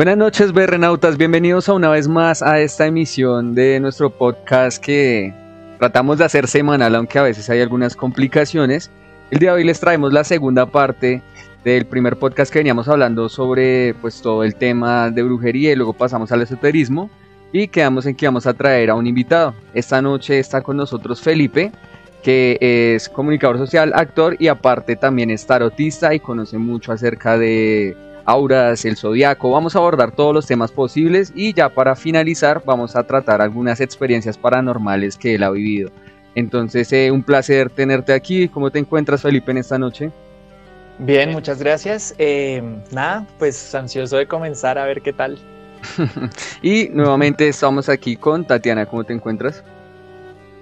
Buenas noches, Berrenautas. Bienvenidos a una vez más a esta emisión de nuestro podcast que tratamos de hacer semanal, aunque a veces hay algunas complicaciones. El día de hoy les traemos la segunda parte del primer podcast que veníamos hablando sobre pues todo el tema de brujería y luego pasamos al esoterismo y quedamos en que vamos a traer a un invitado. Esta noche está con nosotros Felipe, que es comunicador social, actor y aparte también es tarotista y conoce mucho acerca de auras, el zodiaco, vamos a abordar todos los temas posibles y ya para finalizar vamos a tratar algunas experiencias paranormales que él ha vivido. Entonces, eh, un placer tenerte aquí. ¿Cómo te encuentras, Felipe, en esta noche? Bien, muchas gracias. Eh, nada, pues ansioso de comenzar a ver qué tal. y nuevamente estamos aquí con Tatiana. ¿Cómo te encuentras?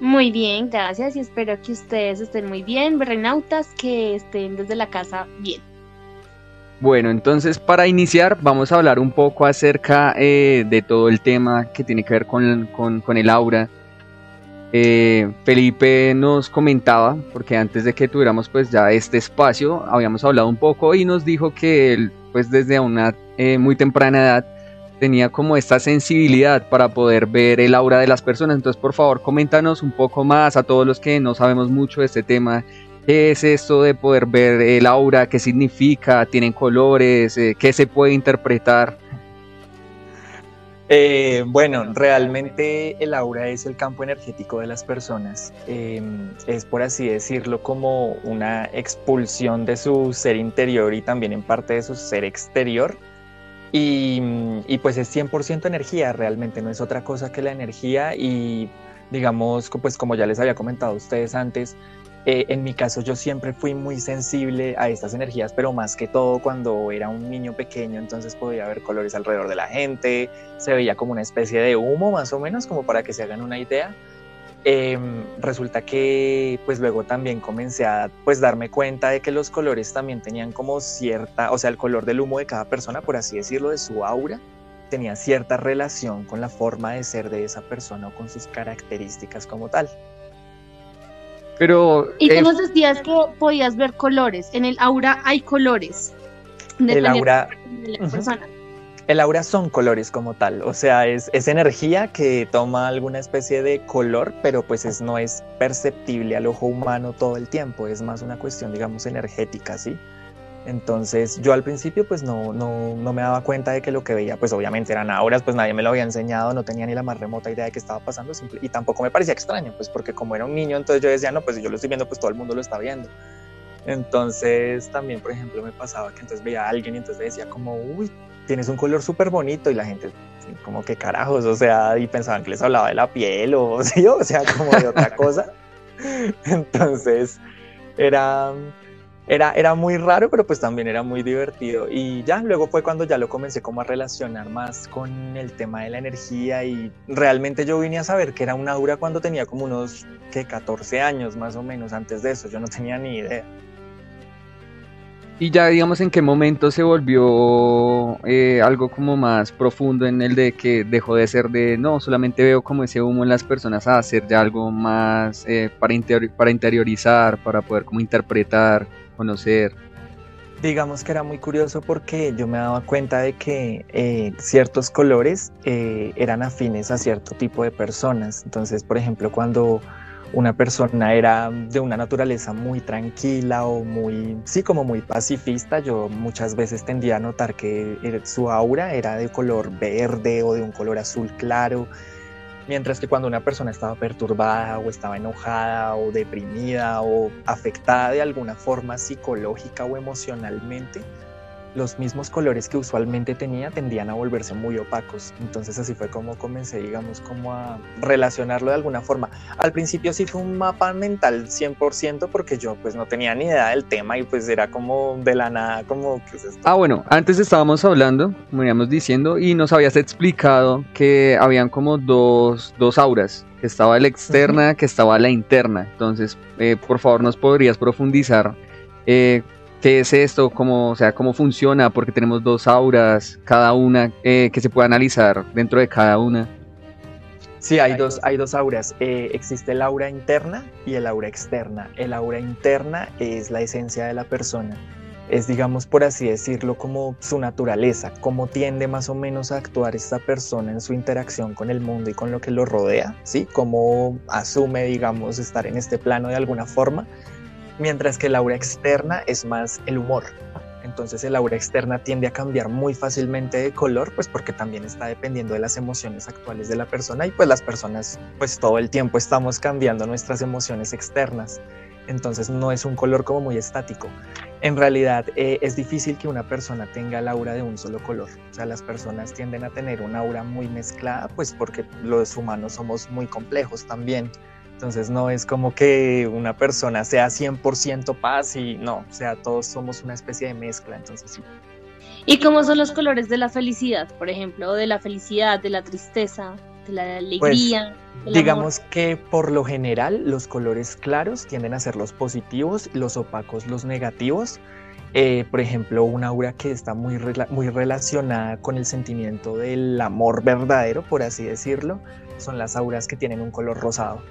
Muy bien, gracias y espero que ustedes estén muy bien, Renautas, que estén desde la casa bien. Bueno, entonces para iniciar vamos a hablar un poco acerca eh, de todo el tema que tiene que ver con, el aura. Eh, Felipe nos comentaba, porque antes de que tuviéramos pues ya este espacio, habíamos hablado un poco y nos dijo que él pues desde una eh, muy temprana edad tenía como esta sensibilidad para poder ver el aura de las personas. Entonces por favor coméntanos un poco más a todos los que no sabemos mucho de este tema ¿Qué es esto de poder ver el aura? ¿Qué significa? ¿Tienen colores? Eh, ¿Qué se puede interpretar? Eh, bueno, realmente el aura es el campo energético de las personas. Em, es por así decirlo como una expulsión de su ser interior y también en parte de su ser exterior. Y, y pues es 100% energía, realmente no es otra cosa que la energía y digamos, pues como ya les había comentado a ustedes antes, eh, en mi caso yo siempre fui muy sensible a estas energías, pero más que todo cuando era un niño pequeño, entonces podía ver colores alrededor de la gente, se veía como una especie de humo más o menos, como para que se hagan una idea. Em, resulta que pues luego también comencé a pues darme cuenta de que los colores también tenían como cierta, o sea, el color del humo de cada persona, por así decirlo, de su aura, tenía cierta relación con la forma de ser de esa persona o con sus características como tal. Pero. Y tú nos decías que podías ver colores. En el aura hay colores. El aura. El aura son colores como tal, o sea, es, es, energía que toma alguna especie de color, pero pues es, no es perceptible al ojo humano todo el tiempo, es más una cuestión, digamos, energética, ¿sí? Entonces yo al principio pues no, no, no, me daba cuenta de que lo que veía pues obviamente eran auras, pues nadie me lo había enseñado, no tenía ni la más remota idea de qué estaba pasando y tampoco me parecía extraño pues porque como era un niño entonces yo decía no pues si yo lo estoy viendo pues todo el mundo lo está viendo. Entonces también por ejemplo me pasaba que entonces veía a alguien y entonces decía como uy tienes un color súper bonito y la gente como que carajos, o sea, y pensaban que les hablaba de la piel o, ¿sí? o sea como de otra cosa. Entonces era era, muy raro, pero pues también era muy divertido. Y ya, luego fue cuando ya lo comencé como a relacionar más con el tema de la energía y realmente yo vine a saber que era un aura cuando tenía como unos, que 14 años más o menos, antes de eso, yo no tenía ni idea. Y ya digamos en qué momento se volvió eh, algo como más profundo en el de que dejó de ser de no, solamente veo como ese humo en las personas a hacer ya algo más eh, para, para interiorizar, para poder como interpretar conocer? Digamos que era muy curioso porque yo me daba cuenta de que eh, ciertos colores eh, eran afines a cierto tipo de personas. Entonces, por ejemplo, cuando una persona era de una naturaleza muy tranquila o muy, sí, como muy pacifista, yo muchas veces tendía a notar que eh, su aura era de color verde o de un color azul claro Mientras que cuando una persona estaba perturbada o estaba enojada o deprimida o afectada de alguna forma psicológica o emocionalmente, los mismos colores que usualmente tenía tendían a volverse muy opacos. Entonces así fue como comencé, digamos, como a relacionarlo de alguna forma. Al principio sí fue un mapa mental 100% porque yo pues no tenía ni idea del tema y pues era como de la nada, como... ¿qué es esto? Ah, bueno, antes estábamos hablando, veníamos diciendo, y nos habías explicado que habían como dos, dos auras. Que estaba la externa, que estaba la interna. Entonces, eh, por favor, nos podrías profundizar eh, qué es esto, cómo, o sea, cómo funciona, porque tenemos dos auras, cada una eh, que se puede analizar dentro de cada una. Sí, hay dos, hay dos auras. Eh, existe el aura interna y el aura externa. El aura interna es la esencia de la persona es digamos por así decirlo como su naturaleza, cómo tiende más o menos a actuar esta persona en su interacción con el mundo y con lo que lo rodea, ¿sí? Cómo asume digamos estar en este plano de alguna forma, mientras que el aura externa es más el humor. Entonces el aura externa tiende a cambiar muy fácilmente de color, pues porque también está dependiendo de las emociones actuales de la persona y pues las personas pues todo el tiempo estamos cambiando nuestras emociones externas entonces no es un color como muy estático. En realidad eh, es difícil que una persona tenga el aura de un solo color. O sea, las personas tienden a tener una aura muy mezclada, pues porque los humanos somos muy complejos también. Entonces no es como que una persona sea 100% paz y no, o sea, todos somos una especie de mezcla, entonces sí. ¿Y cómo son los colores de la felicidad, por ejemplo, de la felicidad, de la tristeza, de la alegría? Pues, Digamos que por lo general los colores claros tienden a ser los positivos, los opacos los negativos. Eh, por ejemplo, una aura que está muy, muy relacionada con el sentimiento del amor verdadero, por así decirlo, son las auras que tienen un color rosado.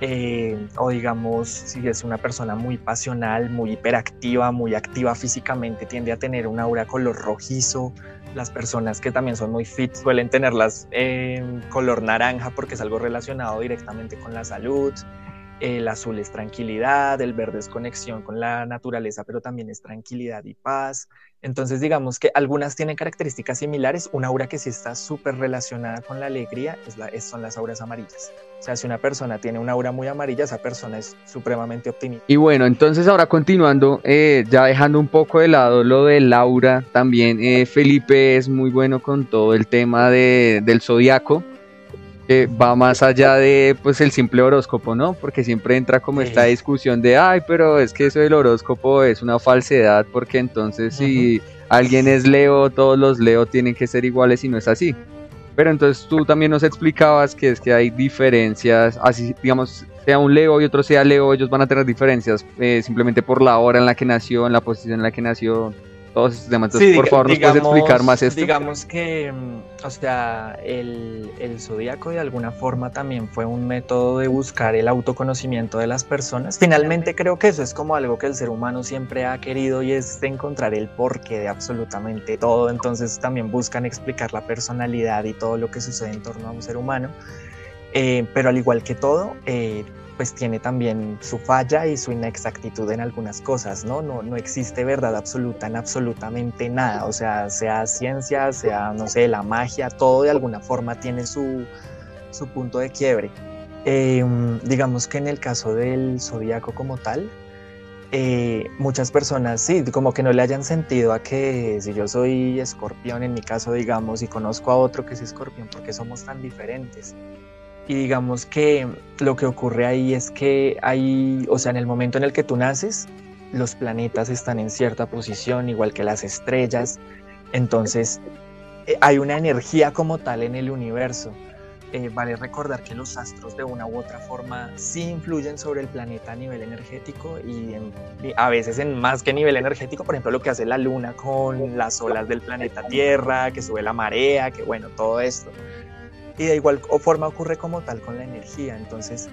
Eh, o digamos, si es una persona muy pasional, muy hiperactiva, muy activa físicamente, tiende a tener un aura color rojizo, las personas que también son muy fit suelen tenerlas en color naranja porque es algo relacionado directamente con la salud. El azul es tranquilidad, el verde es conexión con la naturaleza, pero también es tranquilidad y paz. Entonces, digamos que algunas tienen características similares. Una aura que sí está súper relacionada con la alegría es son las auras amarillas. O sea, si una persona tiene una aura muy amarilla, esa persona es supremamente optimista. Y bueno, entonces ahora continuando, eh, ya dejando un poco de lado lo del aura, también eh, Felipe es muy bueno con todo el tema de, del zodiaco que va más allá de pues el simple horóscopo, ¿no? Porque siempre entra como esta discusión de, ay, pero es que eso del horóscopo es una falsedad, porque entonces si alguien es Leo, todos los Leo tienen que ser iguales y no es así. Pero entonces tú también nos explicabas que es que hay diferencias, así digamos, sea un Leo y otro sea Leo, ellos van a tener diferencias eh, simplemente por la hora en la que nació, en la posición en la que nació, todos estos temas. por favor, ¿nos puedes explicar más esto? Digamos que, mm, o sea, el, el zodíaco de alguna forma también fue un método de buscar el autoconocimiento de las personas. Finalmente creo que eso es como algo que el ser humano siempre ha querido y es encontrar el porqué de absolutamente todo. Entonces también buscan explicar la personalidad y todo lo que sucede en torno a un ser humano. Eh, pero al igual que todo, eh, pues tiene también su falla y su inexactitud en algunas cosas, ¿no? No, no existe verdad absoluta en absolutamente nada, o sea, sea ciencia, sea, no sé, la magia, todo de alguna forma tiene su, su punto de quiebre. Em, digamos que en el caso del zodiaco como tal, eh, muchas personas sí, como que no le hayan sentido a que si yo soy escorpión en mi caso, digamos, y conozco a otro que es escorpión, porque somos tan diferentes. Y digamos que lo que ocurre ahí es que hay, o sea, en el momento en el que tú naces, los planetas están en cierta posición, igual que las estrellas. Entonces, eh, hay una energía como tal en el universo. Eh, vale recordar que los astros de una u otra forma sí influyen sobre el planeta a nivel energético y, y, a veces en más que nivel energético, por ejemplo, lo que hace la luna con las olas del planeta Tierra, que sube la marea, que bueno, todo esto. Y de igual forma ocurre como tal con la energía. Entonces,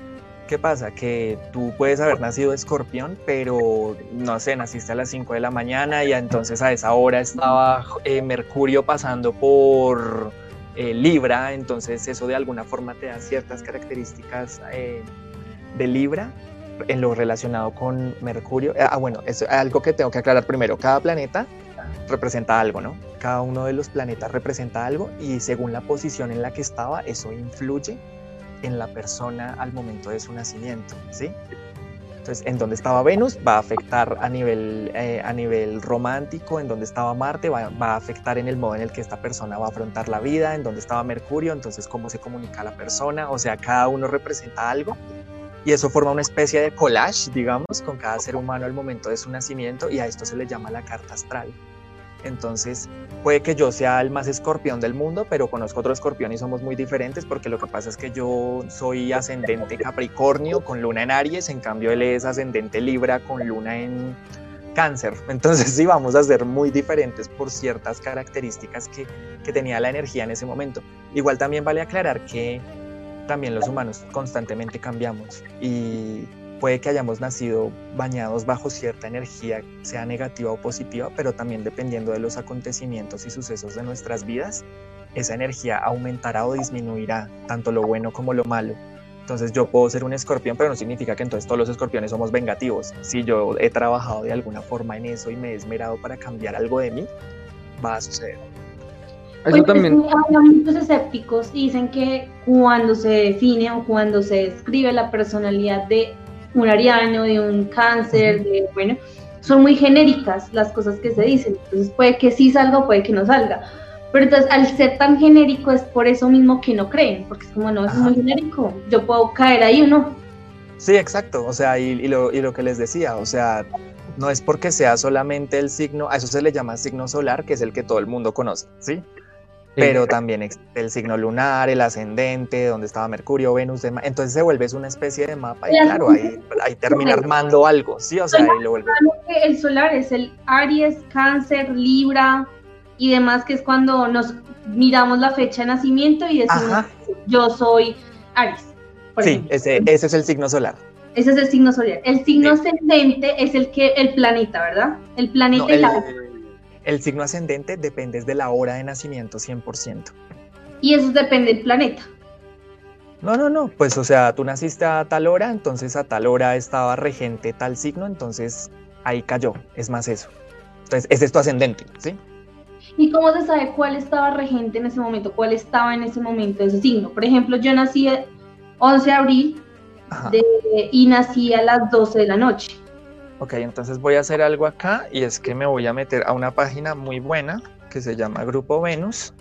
¿qué pasa? Que tú puedes haber nacido escorpión, pero no sé, naciste a las 5 de la mañana y entonces a esa hora estaba eh, Mercurio pasando por eh, Libra, entonces eso de alguna forma te da ciertas características eh, de Libra en lo relacionado con Mercurio. Ah, bueno, es algo que tengo que aclarar primero. Cada planeta representa algo, ¿no? Cada uno de los planetas representa algo y según la posición en la que estaba, eso influye en la persona al momento de su nacimiento, ¿sí? Entonces, en donde estaba Venus va a afectar a nivel, eh, a nivel romántico, en donde estaba Marte va, va, a afectar en el modo en el que esta persona va a afrontar la vida, en donde estaba Mercurio, entonces cómo se comunica la persona, o sea, cada uno representa algo y eso forma una especie de collage, digamos, con cada ser humano al momento de su nacimiento y a esto se le llama la carta astral. Entonces, puede que yo sea el más escorpión del mundo, pero conozco otro escorpión y somos muy diferentes porque lo que pasa es que yo soy ascendente Capricornio con luna en Aries, en cambio él es ascendente Libra con luna en Cáncer. Entonces, sí, vamos a ser muy diferentes por ciertas características que, que tenía la energía en ese momento. Igual también vale aclarar que también los humanos constantemente cambiamos y puede que hayamos nacido bañados bajo cierta energía, sea negativa o positiva, pero también dependiendo de los acontecimientos y sucesos de nuestras vidas, esa energía aumentará o disminuirá, tanto lo bueno como lo malo. Entonces yo puedo ser un escorpión, pero no significa que entonces todos los escorpiones somos vengativos. Si yo he trabajado de alguna forma en eso y me he esmerado para cambiar algo de mí, va a suceder. Eso también. Hay muchos escépticos y dicen que cuando se define o cuando se describe la personalidad de un ariano, de un cáncer, de, bueno, son muy genéricas las cosas que se dicen. Entonces puede que sí salga o puede que no salga. Pero entonces al ser tan genérico es por eso mismo que no creen, porque es como no, es muy genérico, yo puedo caer ahí o no. Sí, exacto, o sea, y, y, lo, y lo que les decía, o sea, no es porque sea solamente el signo, a eso se le llama signo solar, que es el que todo el mundo conoce, ¿sí? Pero también el signo lunar, el ascendente, donde estaba Mercurio, Venus, entonces se vuelve una especie de mapa y claro, ahí, ahí termina armando algo, ¿sí? O sea, ahí lo vuelve. El solar es el Aries, Cáncer, Libra, y demás, que es cuando nos miramos la fecha de nacimiento y decimos, yo soy Aries. sí, ese, ese, es el signo solar. Ese es el signo solar. El signo ascendente es el que el planeta, ¿verdad? El planeta y la el signo ascendente depende de la hora de nacimiento 100%. Y eso depende del planeta. No, no, no, pues o sea, tú naciste a tal hora, entonces a tal hora estaba regente tal signo, entonces ahí cayó, es más eso. Entonces, ese es tu ascendente, ¿sí? ¿Y cómo se sabe cuál estaba regente en ese momento? ¿Cuál estaba en ese momento ese signo? Por ejemplo, yo nací el 11 de abril y nací a las 12 de la noche. Ok, entonces voy a hacer algo acá y es que me voy a meter a una página muy buena que se llama Grupo Venus.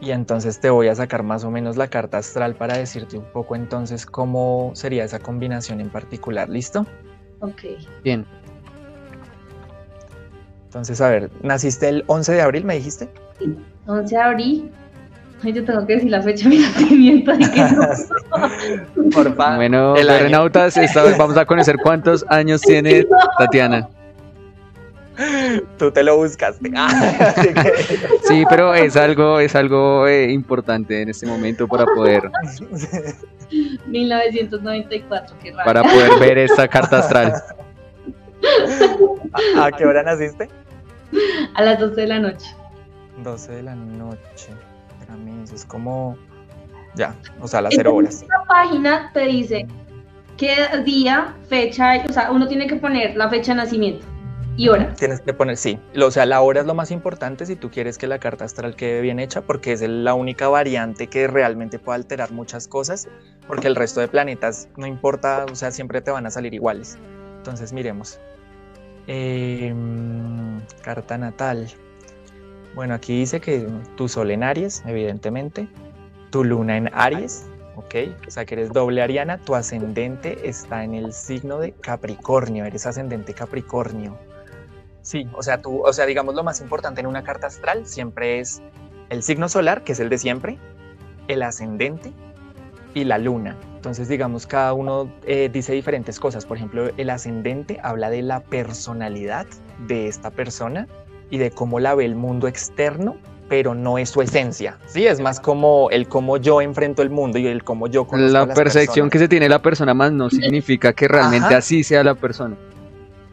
Y entonces te voy a sacar más o menos la carta astral para decirte un poco entonces cómo sería esa combinación en particular. ¿Listo? Ok. Bien. Entonces, a ver, ¿naciste el 11 de abril, me dijiste? Sí, 11 de abril. Ay, yo tengo que decir la fecha de mi nacimiento. Por favor. Bueno, Renautas, esta vez vamos a conocer cuántos años tiene Tatiana. Tú te lo buscaste. sí, pero es algo, es algo eh, importante en este momento para poder. 1994, qué raro. Para poder ver esta carta astral. ¿A qué hora naciste? A las 12 de la noche. 12 de la noche. Es como. Ya, o sea, las cero horas. La página te dice qué día, fecha, o sea, uno tiene que poner la fecha de nacimiento y hora. Tienes que poner, sí. O sea, la hora es lo más importante si tú quieres que la carta astral quede bien hecha, porque es la única variante que realmente puede alterar muchas cosas, porque el resto de planetas no importa, o sea, siempre te van a salir iguales. Entonces, miremos. Em, carta natal. Bueno, aquí dice que tu sol en Aries, evidentemente, tu luna en Aries, ¿ok? O sea que eres doble ariana, tu ascendente está en el signo de Capricornio, eres ascendente Capricornio. Sí, o sea, tú, o sea, digamos lo más importante en una carta astral siempre es el signo solar, que es el de siempre, el ascendente y la luna. Entonces, digamos, cada uno eh, dice diferentes cosas. Por ejemplo, el ascendente habla de la personalidad de esta persona y de cómo la ve el mundo externo, pero no es su esencia. Sí, es más como el cómo yo enfrento el mundo y el cómo yo conozco La percepción que se tiene la persona más no significa que realmente así sea la persona.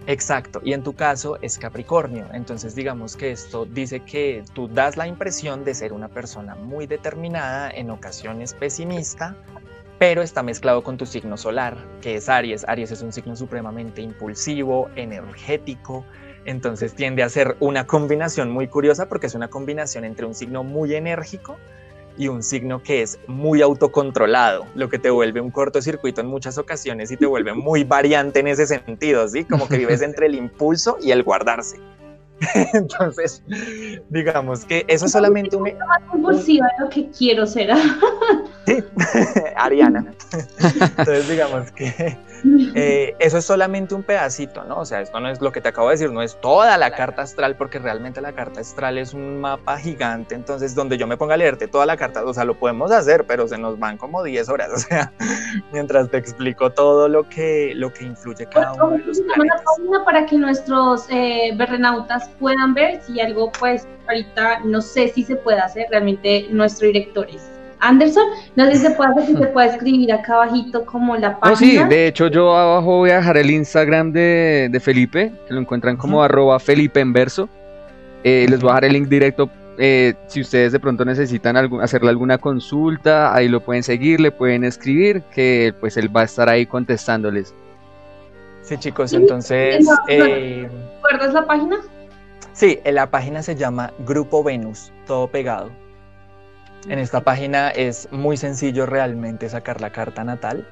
Exacto, y en tu caso es Capricornio, entonces digamos que esto dice que tú das la impresión de ser una persona muy determinada, en ocasiones pesimista, pero está mezclado con tu signo solar, que es Aries. Aries es un signo supremamente impulsivo, energético, entonces tiende a ser una combinación muy curiosa porque es una combinación entre un signo muy enérgico y un signo que es muy autocontrolado, lo que te vuelve un cortocircuito en muchas ocasiones y te vuelve muy variante en ese sentido, ¿sí? Como que vives entre el impulso y el guardarse. Entonces, digamos que eso es solamente un... más lo que quiero ser. sí, Ariana. Entonces, digamos que eh, eso es solamente un pedacito, ¿no? O sea, esto no es lo que te acabo de decir, no es toda la carta astral, porque realmente la carta astral es un mapa gigante, entonces donde yo me ponga a leerte toda la carta, o sea, lo podemos hacer, pero se nos van como 10 horas, o sea, mientras te explico todo lo que, lo que influye cada uno de los planetas. Una para que nuestros eh, berrenautas puedan ver si algo, pues, ahorita no sé si se puede hacer, realmente nuestro director es Anderson. No sé si se puede hacer, si se puede escribir acá abajito como la página. No, sí, de hecho yo abajo voy a dejar el Instagram de, Felipe, que lo encuentran como arroba Felipe en verso. Eh, les voy a dejar el link directo eh, si ustedes de pronto necesitan hacerle alguna consulta, ahí lo pueden seguir, le pueden escribir, que pues él va a estar ahí contestándoles. Sí, chicos, entonces... Eh, ¿Recuerdas la página? Sí, la página se llama Grupo Venus, todo pegado. En esta página es muy sencillo realmente sacar la carta natal.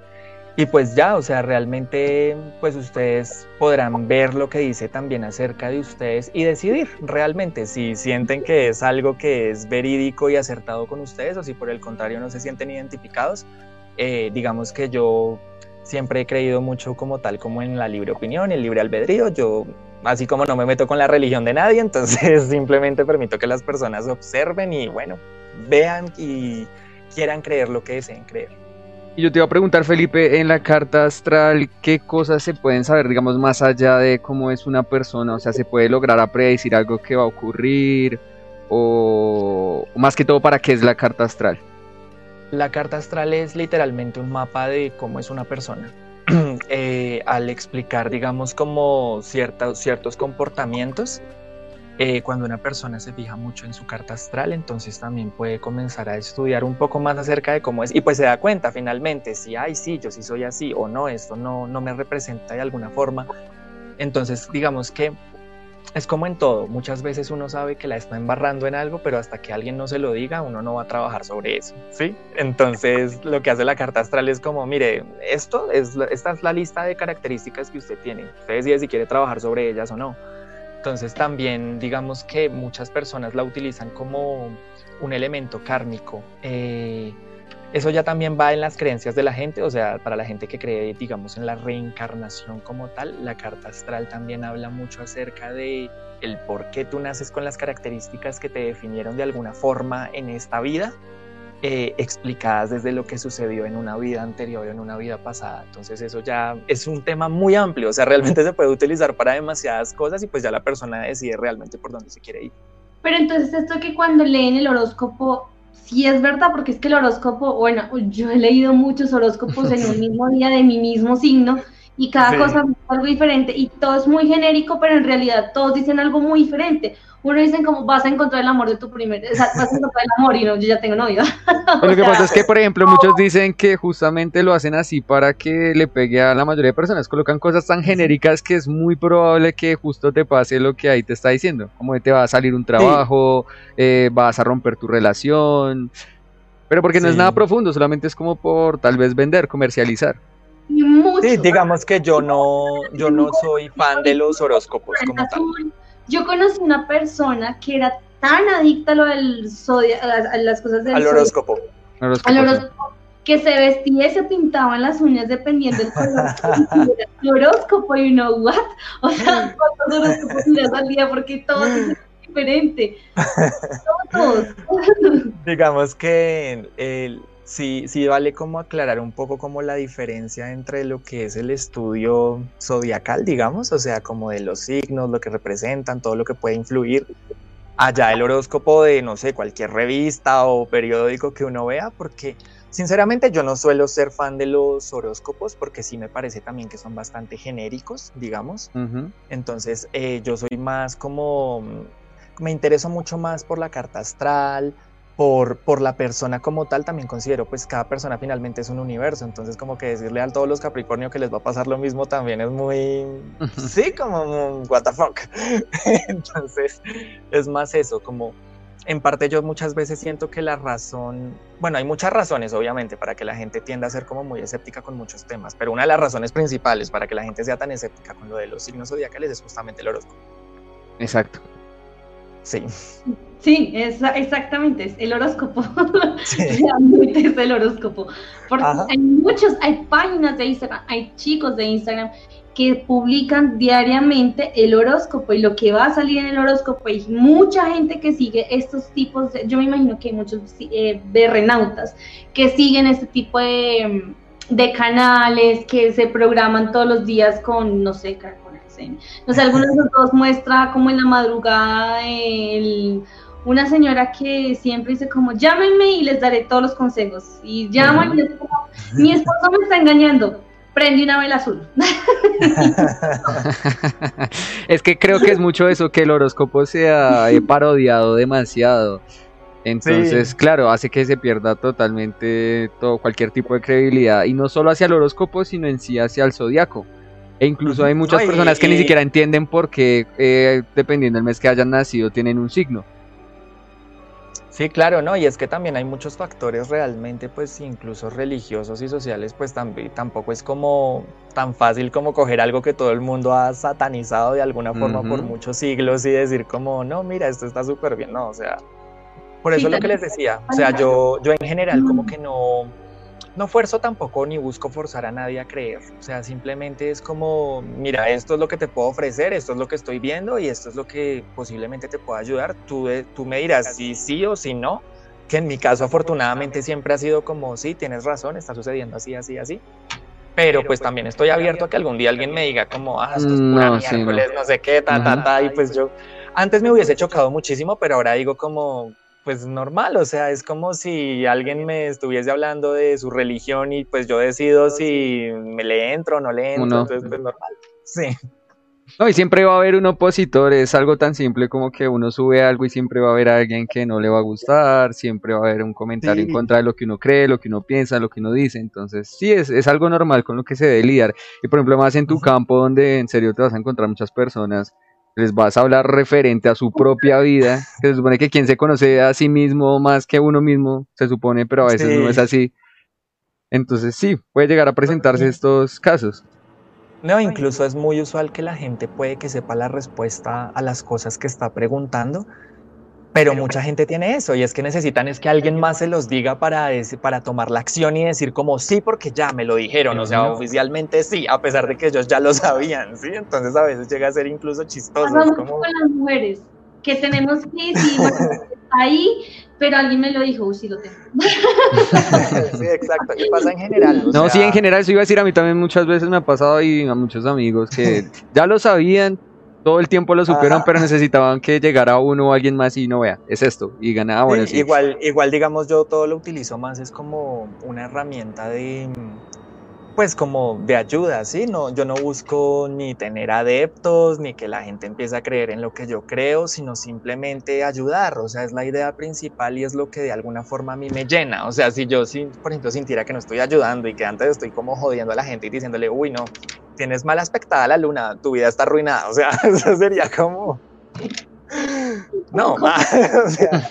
Y pues ya, o sea, realmente pues ustedes podrán ver lo que dice también acerca de ustedes y decidir realmente si sienten que es algo que es verídico y acertado con ustedes o si por el contrario no se sienten identificados. Eh, digamos que yo siempre he creído mucho como tal, como en la libre opinión y el libre albedrío. Yo, así como no me meto con la religión de nadie, entonces simplemente permito que las personas observen y bueno, vean y quieran creer lo que deseen creer. Y yo te iba a preguntar, Felipe, en la carta astral, ¿qué cosas se pueden saber, digamos, más allá de cómo es una persona? O sea, ¿se puede lograr a predecir algo que va a ocurrir? O, o más que todo, ¿para qué es la carta astral? La carta astral es literalmente un mapa de cómo es una persona. Eh, al explicar, digamos, como ciertos comportamientos, eh, cuando una persona se fija mucho en su carta astral, entonces también puede comenzar a estudiar un poco más acerca de cómo es y pues se da cuenta finalmente si, ay, sí, yo sí soy así o no, esto no, no me representa de alguna forma. Entonces, digamos que es como en todo, muchas veces uno sabe que la está embarrando en algo, pero hasta que alguien no se lo diga, uno no va a trabajar sobre eso, ¿sí? Entonces, lo que hace la carta astral es como, mire, esto es, esta es la lista de características que usted tiene, usted decide si quiere trabajar sobre ellas o no. Entonces, también digamos que muchas personas la utilizan como un elemento kármico. Eh, eso ya también va en las creencias de la gente, o sea, para la gente que cree, digamos, en la reencarnación como tal, la carta astral también habla mucho acerca de el por qué tú naces con las características que te definieron de alguna forma en esta vida, eh, explicadas desde lo que sucedió en una vida anterior, en una vida pasada. Entonces eso ya es un tema muy amplio, o sea, realmente se puede utilizar para demasiadas cosas y pues ya la persona decide realmente por dónde se quiere ir. Pero entonces esto que cuando leen el horóscopo sí es verdad, porque es que el horóscopo, bueno, yo he leído muchos horóscopos en un mismo día de mi mismo signo y cada cosa es algo diferente y todo es muy genérico, pero en realidad todos dicen algo muy diferente. Uno dicen como vas a encontrar el amor de tu primer, o sea, vas a encontrar el amor y no, yo ya tengo novio. lo que pasa es que, por ejemplo, muchos dicen que justamente lo hacen así para que le pegue a la mayoría de personas, colocan cosas tan genéricas que es muy probable que justo te pase lo que ahí te está diciendo, como te va a salir un trabajo, eh, vas a romper tu relación, pero porque no es nada profundo, solamente es como por tal vez vender, comercializar. Sí, digamos que yo no, yo no soy fan de los horóscopos como tal. Yo conocí una persona que era tan adicta a lo del a, las cosas del al horóscopo. Al horóscopo que se vestía y se pintaban las uñas dependiendo del color el horóscopo y no what o sea cuántos horóscopos miras al día porque todos es diferente. Todos digamos que el Sí, sí vale como aclarar un poco como la diferencia entre lo que es el estudio zodiacal, digamos, o sea, como de los signos, lo que representan, todo lo que puede influir, allá el horóscopo de, no sé, cualquier revista o periódico que uno vea, porque sinceramente yo no suelo ser fan de los horóscopos, porque sí me parece también que son bastante genéricos, digamos. Entonces, eh, yo soy más como, me intereso mucho más por la carta astral, por, por la persona como tal, también considero, pues cada persona finalmente es un universo, entonces como que decirle a todos los Capricornio que les va a pasar lo mismo también es muy, sí, como, what the fuck. entonces es más eso, como en parte yo muchas veces siento que la razón, bueno, hay muchas razones obviamente para que la gente tienda a ser como muy escéptica con muchos temas, pero una de las razones principales para que la gente sea tan escéptica con lo de los signos zodiacales es justamente el horóscopo. Exacto. Sí. Sí, es, exactamente, es el horóscopo. Realmente es el horóscopo. Porque hay muchos, hay páginas de Instagram, hay chicos de Instagram que publican diariamente el horóscopo y lo que va a salir en el horóscopo. Hay mucha gente que sigue estos tipos, de, yo me imagino que hay muchos eh, de renautas que siguen este tipo de, de canales que se programan todos los días con, no sé, no sé, algunos de los dos muestra como en la madrugada el una señora que siempre dice como, llámenme y les daré todos los consejos. Y llaman y es como, mi esposo me está engañando, prende una vela azul. es que creo que es mucho eso, que el horóscopo se ha parodiado demasiado. Entonces, claro, hace que se pierda totalmente todo, cualquier tipo de credibilidad. Y no solo hacia el horóscopo, sino en sí hacia el zodiaco. E incluso hay muchas personas que ni siquiera entienden por qué, eh, dependiendo del mes que hayan nacido, tienen un signo. Sí, claro, ¿no? Y es que también hay muchos factores realmente, pues incluso religiosos y sociales, pues tampoco es como tan fácil como coger algo que todo el mundo ha satanizado de alguna forma por muchos siglos y decir como, no, mira, esto está súper bien, no, o sea, por eso es lo que les decía, o sea, yo, yo en general como que no no fuerzo tampoco ni busco forzar a nadie a creer. O sea, simplemente es como, mira, esto es lo que te puedo ofrecer, esto es lo que estoy viendo y esto es lo que posiblemente te pueda ayudar. Tú, tú me dirás si sí o si no, que en mi caso afortunadamente siempre ha sido como, sí, tienes razón, está sucediendo así, así, así. Pero pues también estoy abierto a que algún día alguien me diga como, ah, esto es pura no, miércoles, no. sé qué, ta, ta, ta, y pues yo, antes me hubiese chocado muchísimo, pero ahora digo como, pues normal, o sea, es como si alguien me estuviese hablando de su religión y pues yo decido si me le entro o no le entro, entonces pues normal. Sí. No, y siempre va a haber un opositor, es algo tan simple como que uno sube algo y siempre va a haber alguien que no le va a gustar, siempre va a haber un comentario en contra de lo que uno cree, lo que uno piensa, lo que uno dice, entonces sí, es, es algo normal con lo que se debe lidiar. Y por ejemplo, más en tu campo donde en serio te vas a encontrar muchas personas les vas a hablar referente a su propia vida, que se supone que quien se conoce a sí mismo más que uno mismo, se supone, pero a veces no es así. Entonces sí, puede llegar a presentarse estos casos. No, incluso es muy usual que la gente puede que sepa la respuesta a las cosas que está preguntando, pero mucha gente tiene eso y es que necesitan es que alguien más se los diga para, para tomar la acción y decir como sí porque ya me lo dijeron, o sea, oficialmente sí, a pesar de que ellos ya lo sabían, ¿sí? Entonces a veces llega a ser incluso chistoso. como... con las mujeres, que tenemos que decir, ahí, pero alguien me lo dijo, sí lo tengo. sí, exacto, y pasa en general. no, sí, en general, eso iba a decir a mí también muchas veces me ha pasado y a muchos amigos que ya lo sabían, todo el tiempo lo supieron, pero necesitaban que llegara uno o alguien más y no vea, es esto, y ganaba bueno, Igual, igual, digamos, yo todo lo utilizo más, es como una herramienta de, pues como de ayuda, ¿sí? No, yo no busco ni tener adeptos, ni que la gente empiece a creer en lo que yo creo, sino simplemente ayudar, o sea, es la idea principal y es lo que de alguna forma a mí me llena, o sea, si yo, por ejemplo, sintiera que no estoy ayudando y que antes estoy como jodiendo a la gente y diciéndole, uy, no, tienes mal aspectada la luna, tu vida está arruinada, o sea, eso sería como... No, o sea...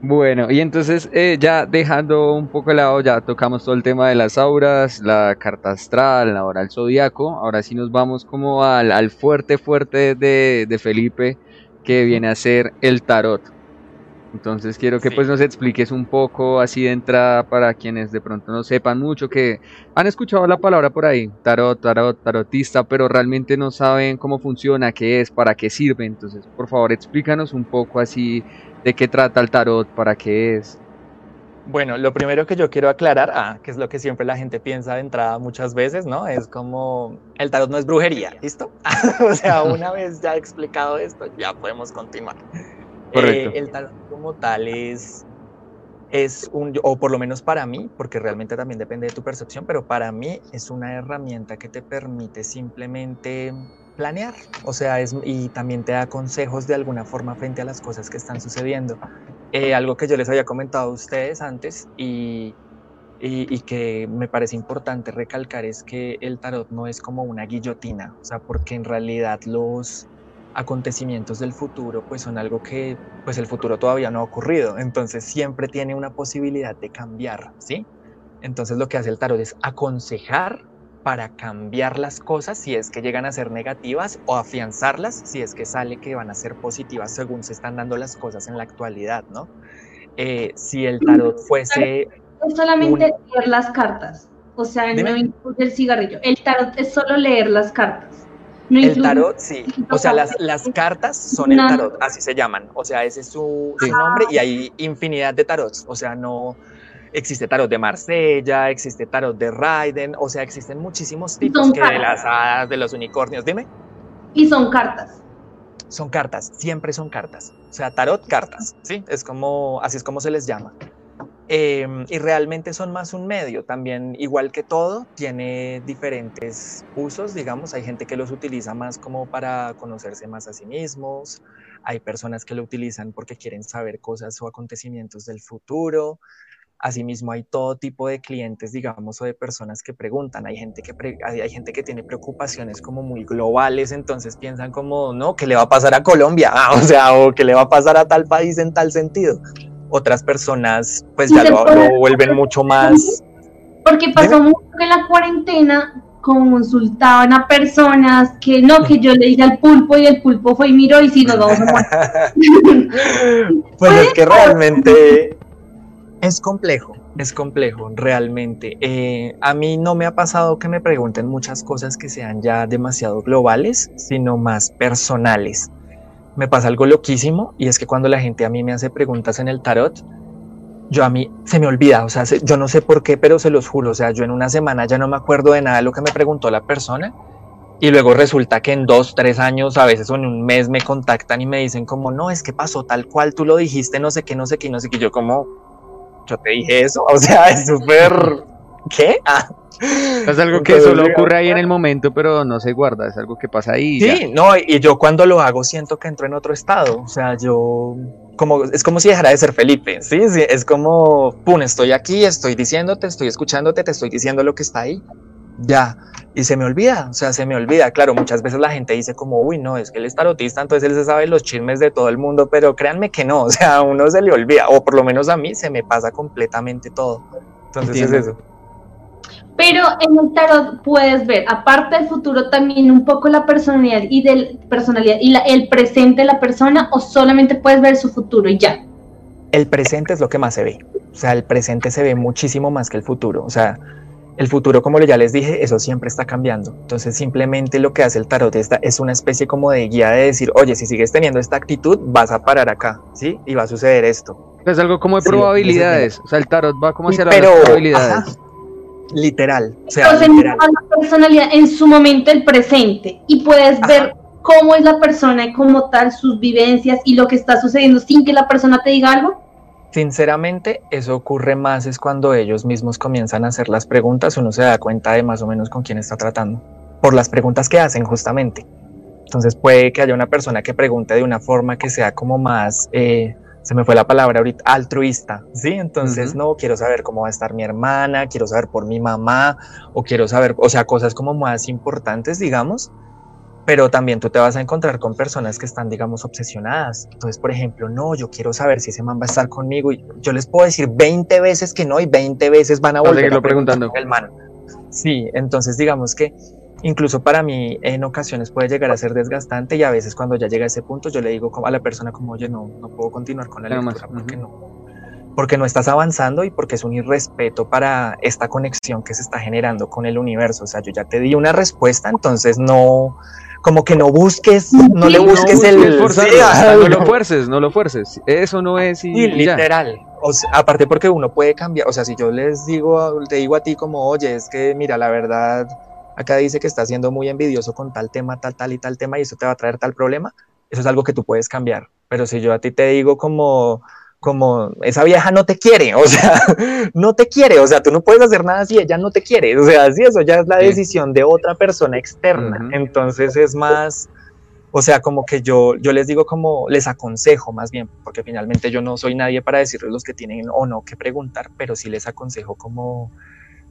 Bueno, y entonces eh, ya dejando un poco de lado, ya tocamos todo el tema de las auras, la carta astral, ahora el zodiaco, ahora sí nos vamos como al, fuerte, fuerte de, de, Felipe, que viene a ser el tarot. Entonces quiero que pues nos expliques un poco así de entrada para quienes de pronto no sepan mucho, que han escuchado la palabra por ahí, tarot, tarot, tarotista, pero realmente no saben cómo funciona, qué es, para qué sirve. Entonces, por favor, explícanos un poco así de qué trata el tarot, para qué es. Bueno, lo primero que yo quiero aclarar, ah, que es lo que siempre la gente piensa de entrada muchas veces, ¿no? Es como el tarot no es brujería, ¿listo? o sea, una vez ya explicado esto, ya podemos continuar. Eh, el tarot como tal es, es un, o por lo menos para mí, porque realmente también depende de tu percepción, pero para mí es una herramienta que te permite simplemente planear, o sea, es, y también te da consejos de alguna forma frente a las cosas que están sucediendo. Eh, algo que yo les había comentado a ustedes antes y, y, y, que me parece importante recalcar es que el tarot no es como una guillotina, o sea, porque en realidad los, acontecimientos del futuro pues son algo que pues el futuro todavía no ha ocurrido, entonces siempre tiene una posibilidad de cambiar, ¿sí? Entonces lo que hace el tarot es aconsejar para cambiar las cosas si es que llegan a ser negativas o afianzarlas si es que sale que van a ser positivas según se están dando las cosas en la actualidad, ¿no? Eh, si el tarot fuese... Es solamente leer las cartas, o sea, no incluye el cigarrillo. El tarot es solo leer las cartas el tarot, sí. O sea, las, las cartas son el tarot, así se llaman. O sea, ese es su, nombre y hay infinidad de tarots. O sea, no existe tarot de Marsella, existe tarot de Raiden, o sea, existen muchísimos tipos que de las hadas, de los unicornios. Dime. Y son cartas. son cartas, siempre son cartas. O sea, tarot, cartas, ¿sí? Es como, así es como se les llama. Em, y realmente son más un medio, también igual que todo, tiene diferentes usos, digamos, hay gente que los utiliza más como para conocerse más a sí mismos, hay personas que lo utilizan porque quieren saber cosas o acontecimientos del futuro, Asimismo, hay todo tipo de clientes, digamos, o de personas que preguntan. Hay gente que, hay gente que tiene preocupaciones como muy globales, entonces piensan como, no, ¿qué le va a pasar a Colombia? Ah, o sea, ¿qué le va a pasar a tal país en tal sentido? Otras personas, pues ya lo, vuelven mucho más. Porque pasó mucho que la cuarentena consultaban a personas que no, que yo le dije al pulpo y el pulpo fue y miró y si nos vamos a pues es que realmente es complejo, es complejo, realmente. Eh, a mí no me ha pasado que me pregunten muchas cosas que sean ya demasiado globales, sino más personales. Me pasa algo loquísimo y es que cuando la gente a mí me hace preguntas en el tarot, yo a mí se me olvida, o sea, yo no sé por qué, pero se los juro, o sea, yo en una semana ya no me acuerdo de nada de lo que me preguntó la persona y luego resulta que en dos, tres años, a veces o en un mes me contactan y me dicen como, no, es que pasó tal cual, tú lo dijiste, no sé qué, no sé qué, no sé qué, yo como, yo te dije eso, o sea, es súper... ¿Qué? Ah. Es algo que solo ocurre ahí en el momento, pero no se guarda, es algo que pasa ahí. Sí, no, y yo cuando lo hago siento que entro en otro estado, o sea, yo como, es como si dejara de ser Felipe, ¿sí? sí es como, pum, estoy aquí, estoy diciéndote, estoy escuchándote, te estoy diciendo lo que está ahí, ya, y se me olvida, o sea, se me olvida. Claro, muchas veces la gente dice como, uy, no, es que él es tarotista, entonces él se sabe los chismes de todo el mundo, pero créanme que no, o sea, a uno se le olvida, o por lo menos a mí se me pasa completamente todo. Entonces es eso. Pero en el tarot puedes ver, aparte del futuro, también un poco la personalidad y del personalidad y el presente de la persona, o solamente puedes ver su futuro y ya. El presente es lo que más se ve. O sea, el presente se ve muchísimo más que el futuro. O sea, el futuro, como ya les dije, eso siempre está cambiando. Entonces, simplemente lo que hace el tarot esta es una especie como de guía de decir, oye, si sigues teniendo esta actitud, vas a parar acá, ¿sí? Y va a suceder esto. Es algo como de probabilidades. O sea, el tarot va como hacia las probabilidades. Literal. O sea, Entonces, literal. la personalidad en su momento, el presente. Y puedes ver cómo es la persona y como tal, sus vivencias y lo que está sucediendo sin que la persona te diga algo. Sinceramente, eso ocurre más es cuando ellos mismos comienzan a hacer las preguntas, uno se da cuenta de más o menos con quién está tratando, por las preguntas que hacen justamente. Entonces puede que haya una persona que pregunte de una forma que sea como más, eh, se me fue la palabra ahorita, altruista, ¿sí? Entonces, no, quiero saber cómo va a estar mi hermana, quiero saber por mi mamá, o quiero saber, o sea, cosas como más importantes, digamos, pero también tú te vas a encontrar con personas que están, digamos, obsesionadas. Entonces, por ejemplo, no, yo quiero saber si ese man va a estar conmigo y yo les puedo decir 20 veces que no y 20 veces van a volver a preguntando el man. Sí, entonces digamos que incluso para mí en ocasiones puede llegar a ser desgastante y a veces cuando ya llega a ese punto yo le digo a la persona como, oye, no, no puedo continuar con la lectura porque no porque no estás avanzando y porque es un irrespeto para esta conexión que se está generando con el universo. O sea, yo ya te di una respuesta, entonces no, como que no busques, no le busques, el... no lo fuerces, no lo fuerces. Eso no es... Y, literal. O aparte porque uno puede cambiar, o sea, si yo les digo, te digo a ti como, oye, es que mira, la verdad, acá dice que estás siendo muy envidioso con tal tema, tal, tal y tal tema, y eso te va a traer tal problema, eso es algo que tú puedes cambiar. Pero si yo a ti te digo como, como esa vieja no te quiere, o sea, no te quiere, o sea, tú no puedes hacer nada si ella no te quiere, o sea, si eso ya es la decisión de otra persona externa, entonces es más, o sea, como que yo, yo les digo como, les aconsejo más bien, porque finalmente yo no soy nadie para decirles los que tienen o no que preguntar, pero sí les aconsejo como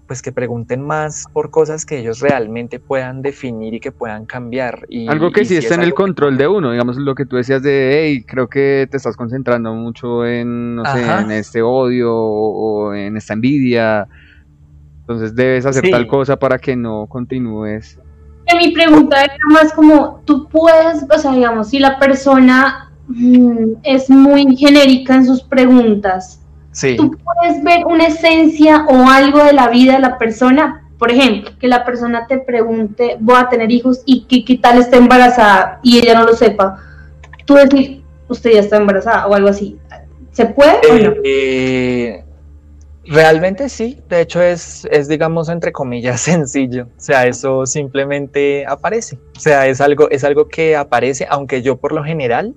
pues que pregunten más por cosas que ellos realmente puedan definir y que puedan cambiar. Y, algo que sí está en el control de uno, digamos lo que tú decías de, hey, creo que te estás concentrando mucho en, no sé, en este odio o, en esta envidia, entonces debes hacer tal cosa para que no continúes. Mi pregunta era más como, tú puedes, o sea, digamos, si la persona mm, es muy genérica en sus preguntas, Tú puedes ver una esencia o algo de la vida de la persona. Por ejemplo, que la persona te pregunte, voy a tener hijos y qué tal está embarazada y ella no lo sepa. Tú decir, usted ya está embarazada o algo así. ¿Se puede o no? Eh, Realmente sí, de hecho es, es, digamos, entre comillas, sencillo. O sea, eso simplemente aparece. O sea, es algo, es algo que aparece, aunque yo por lo general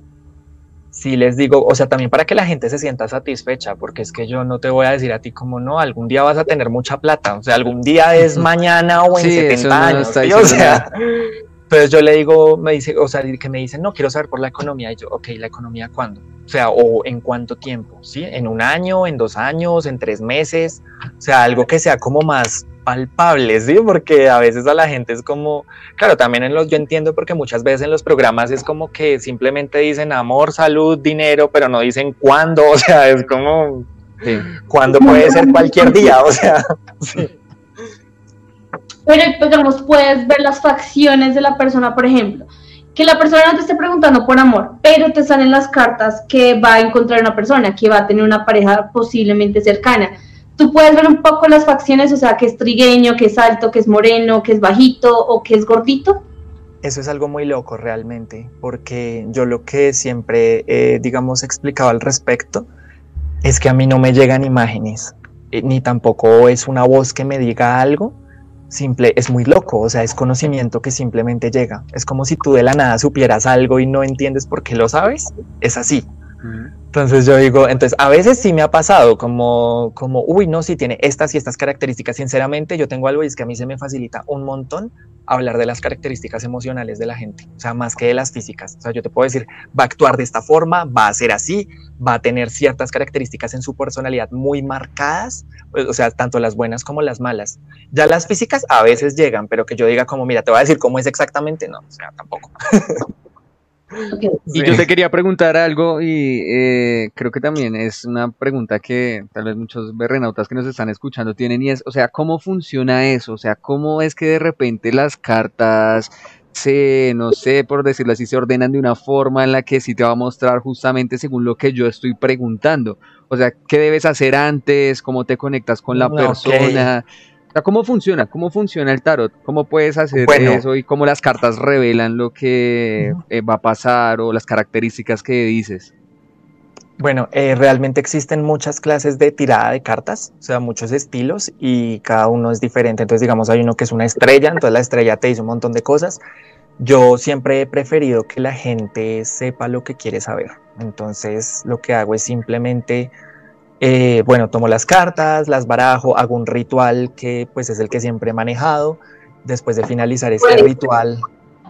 sí les digo, o sea, también para que la gente se sienta satisfecha, porque es que yo no te voy a decir a ti como no, algún día vas a tener mucha plata, o sea, algún día es mañana o en 70 años, o sea, entonces yo le digo, me dice, o sea, que me dicen, no, quiero saber por la economía, y yo, ok, ¿la economía cuándo? O sea, o en cuánto tiempo, ¿sí? ¿En un año, en dos años, en tres meses? O sea, algo que sea como más palpable, ¿sí? Porque a veces a la gente es como, claro, también en los, yo entiendo porque muchas veces en los programas es como que simplemente dicen amor, salud, dinero, pero no dicen cuándo, o sea, es como, sí. cuándo puede ser cualquier día, o sea, sí. Pero, digamos, puedes ver las facciones de la persona, por ejemplo, que la persona no te esté preguntando por amor, pero te salen las cartas que va a encontrar una persona, que va a tener una pareja posiblemente cercana tú puedes ver un poco las facciones, o sea, que es trigueño, que es alto, que es moreno, que es bajito o que es gordito. Eso es algo muy loco realmente, porque yo lo que siempre, he, digamos, explicado al respecto es que a mí no me llegan imágenes, eh, ni tampoco es una voz que me diga algo, simple, es muy loco, o sea, es conocimiento que simplemente llega. Es como si tú de la nada supieras algo y no entiendes por qué lo sabes, es así. Entonces yo digo, entonces a veces sí me ha pasado como, como, uy, no, si tiene estas y estas características. Sinceramente, yo tengo algo y es que a mí se me facilita un montón hablar de las características emocionales de la gente, o sea, más que de las físicas. O sea, yo te puedo decir, va a actuar de esta forma, va a ser así, va a tener ciertas características en su personalidad muy marcadas, pues, o sea, tanto las buenas como las malas. Ya las físicas a veces llegan, pero que yo diga como, mira, te voy a decir cómo es exactamente, no, o sea, tampoco. Y yo te quería preguntar algo y eh, creo que también es una pregunta que tal vez muchos berrenautas que nos están escuchando tienen y es, o sea, ¿cómo funciona eso? O sea, ¿cómo es que de repente las cartas se, no sé, por decirlo así, se ordenan de una forma en la que sí te va a mostrar justamente según lo que yo estoy preguntando? O sea, ¿qué debes hacer antes? ¿Cómo te conectas con la persona? ¿Cómo funciona? ¿Cómo funciona el tarot? ¿Cómo puedes hacer eso y cómo las cartas revelan lo que eh, va a pasar o las características que dices? Bueno, eh, realmente existen muchas clases de tirada de cartas, o sea, muchos estilos y cada uno es diferente. Entonces, digamos, hay uno que es una estrella, entonces la estrella te dice un montón de cosas. Yo siempre he preferido que la gente sepa lo que quiere saber. Entonces, lo que hago es simplemente eh, bueno, tomo las cartas, las barajo, hago un ritual que pues es el que siempre he manejado. Después de finalizar este ritual.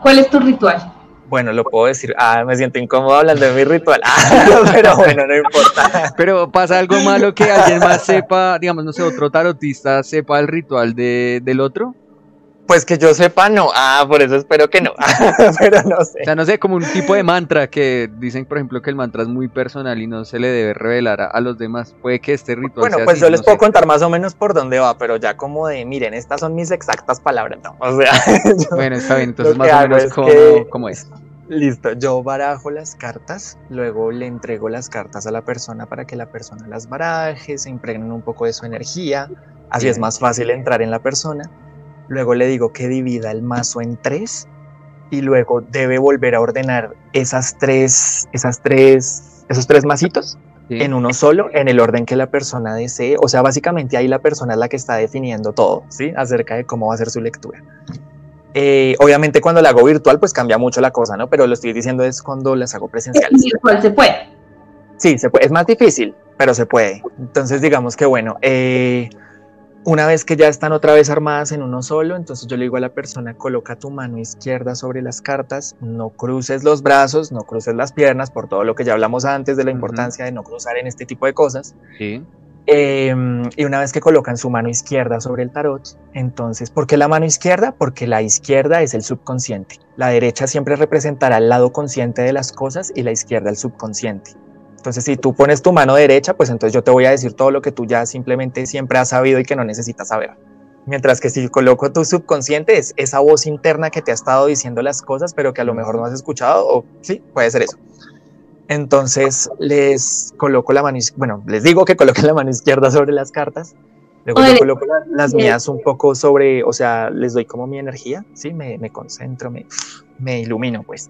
¿Cuál es tu ritual? Bueno, lo puedo decir. Ah, me siento incómodo hablando de mi ritual. pero bueno, no importa. Pero pasa algo malo que alguien más sepa, digamos, no sé, otro tarotista sepa el ritual de, del otro. Pues que yo sepa, no. Ah, por eso espero que no. Pero no sé. O sea, no sé, como un tipo de mantra que dicen, por ejemplo, que el mantra es muy personal y no se le debe revelar a, los demás. Puede que este ritual. Bueno, pues yo les puedo contar más o menos por dónde va, pero ya como de, miren, estas son mis exactas palabras. No, o sea. bueno, está bien. Entonces, más o menos, ¿cómo, es? Listo, yo barajo las cartas, luego le entrego las cartas a la persona para que la persona las baraje, se impregnen un poco de su energía, así es más fácil entrar en la persona luego le digo que divida el mazo en tres y luego debe volver a ordenar esas tres, esas tres, esos tres macitos en uno solo, en el orden que la persona desee. O sea, básicamente ahí la persona es la que está definiendo todo, ¿sí? Acerca de cómo va a ser su lectura. Eh, obviamente cuando la hago virtual, pues cambia mucho la cosa, ¿no? Pero lo estoy diciendo es cuando las hago presenciales. Virtual se puede. Sí, se puede. Es más difícil, pero se puede. Entonces, digamos que bueno, eh, una vez que ya están otra vez armadas en uno solo, entonces yo le digo a la persona, coloca tu mano izquierda sobre las cartas, no cruces los brazos, no cruces las piernas, por todo lo que ya hablamos antes de la importancia de no cruzar en este tipo de cosas. Sí. Em, y una vez que colocan su mano izquierda sobre el tarot, entonces, ¿por qué la mano izquierda? Porque la izquierda es el subconsciente. La derecha siempre representará el lado consciente de las cosas y la izquierda el subconsciente. Entonces, si tú pones tu mano derecha, pues entonces yo te voy a decir todo lo que tú ya simplemente siempre has sabido y que no necesitas saber. Mientras que si coloco tu subconsciente, es esa voz interna que te ha estado diciendo las cosas, pero que a lo mejor no has escuchado, o sí, puede ser eso. Entonces les coloco la mano, bueno, les digo que coloquen la mano izquierda sobre las cartas, luego yo coloco las mías un poco sobre, o sea, les doy como mi energía, sí, me, me concentro, me, me ilumino, pues.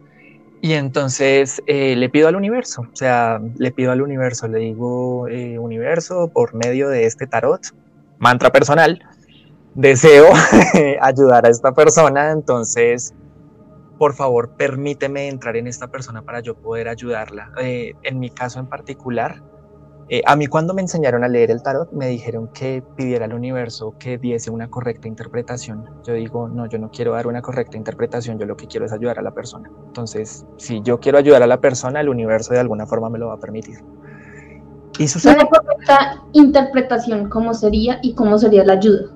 Y entonces eh, le pido al universo, o sea, le pido al universo, le digo, eh, universo, por medio de este tarot, mantra personal, deseo ayudar a esta persona, entonces, por favor, permíteme entrar en esta persona para yo poder ayudarla. Eh, en mi caso en particular, eh, a mí cuando me enseñaron a leer el tarot me dijeron que pidiera al universo que diese una correcta interpretación. Yo digo, no, yo no quiero dar una correcta interpretación, yo lo que quiero es ayudar a la persona. Entonces, si yo quiero ayudar a la persona, el universo de alguna forma me lo va a permitir. Y sucede. Una correcta interpretación, ¿cómo sería y cómo sería la ayuda?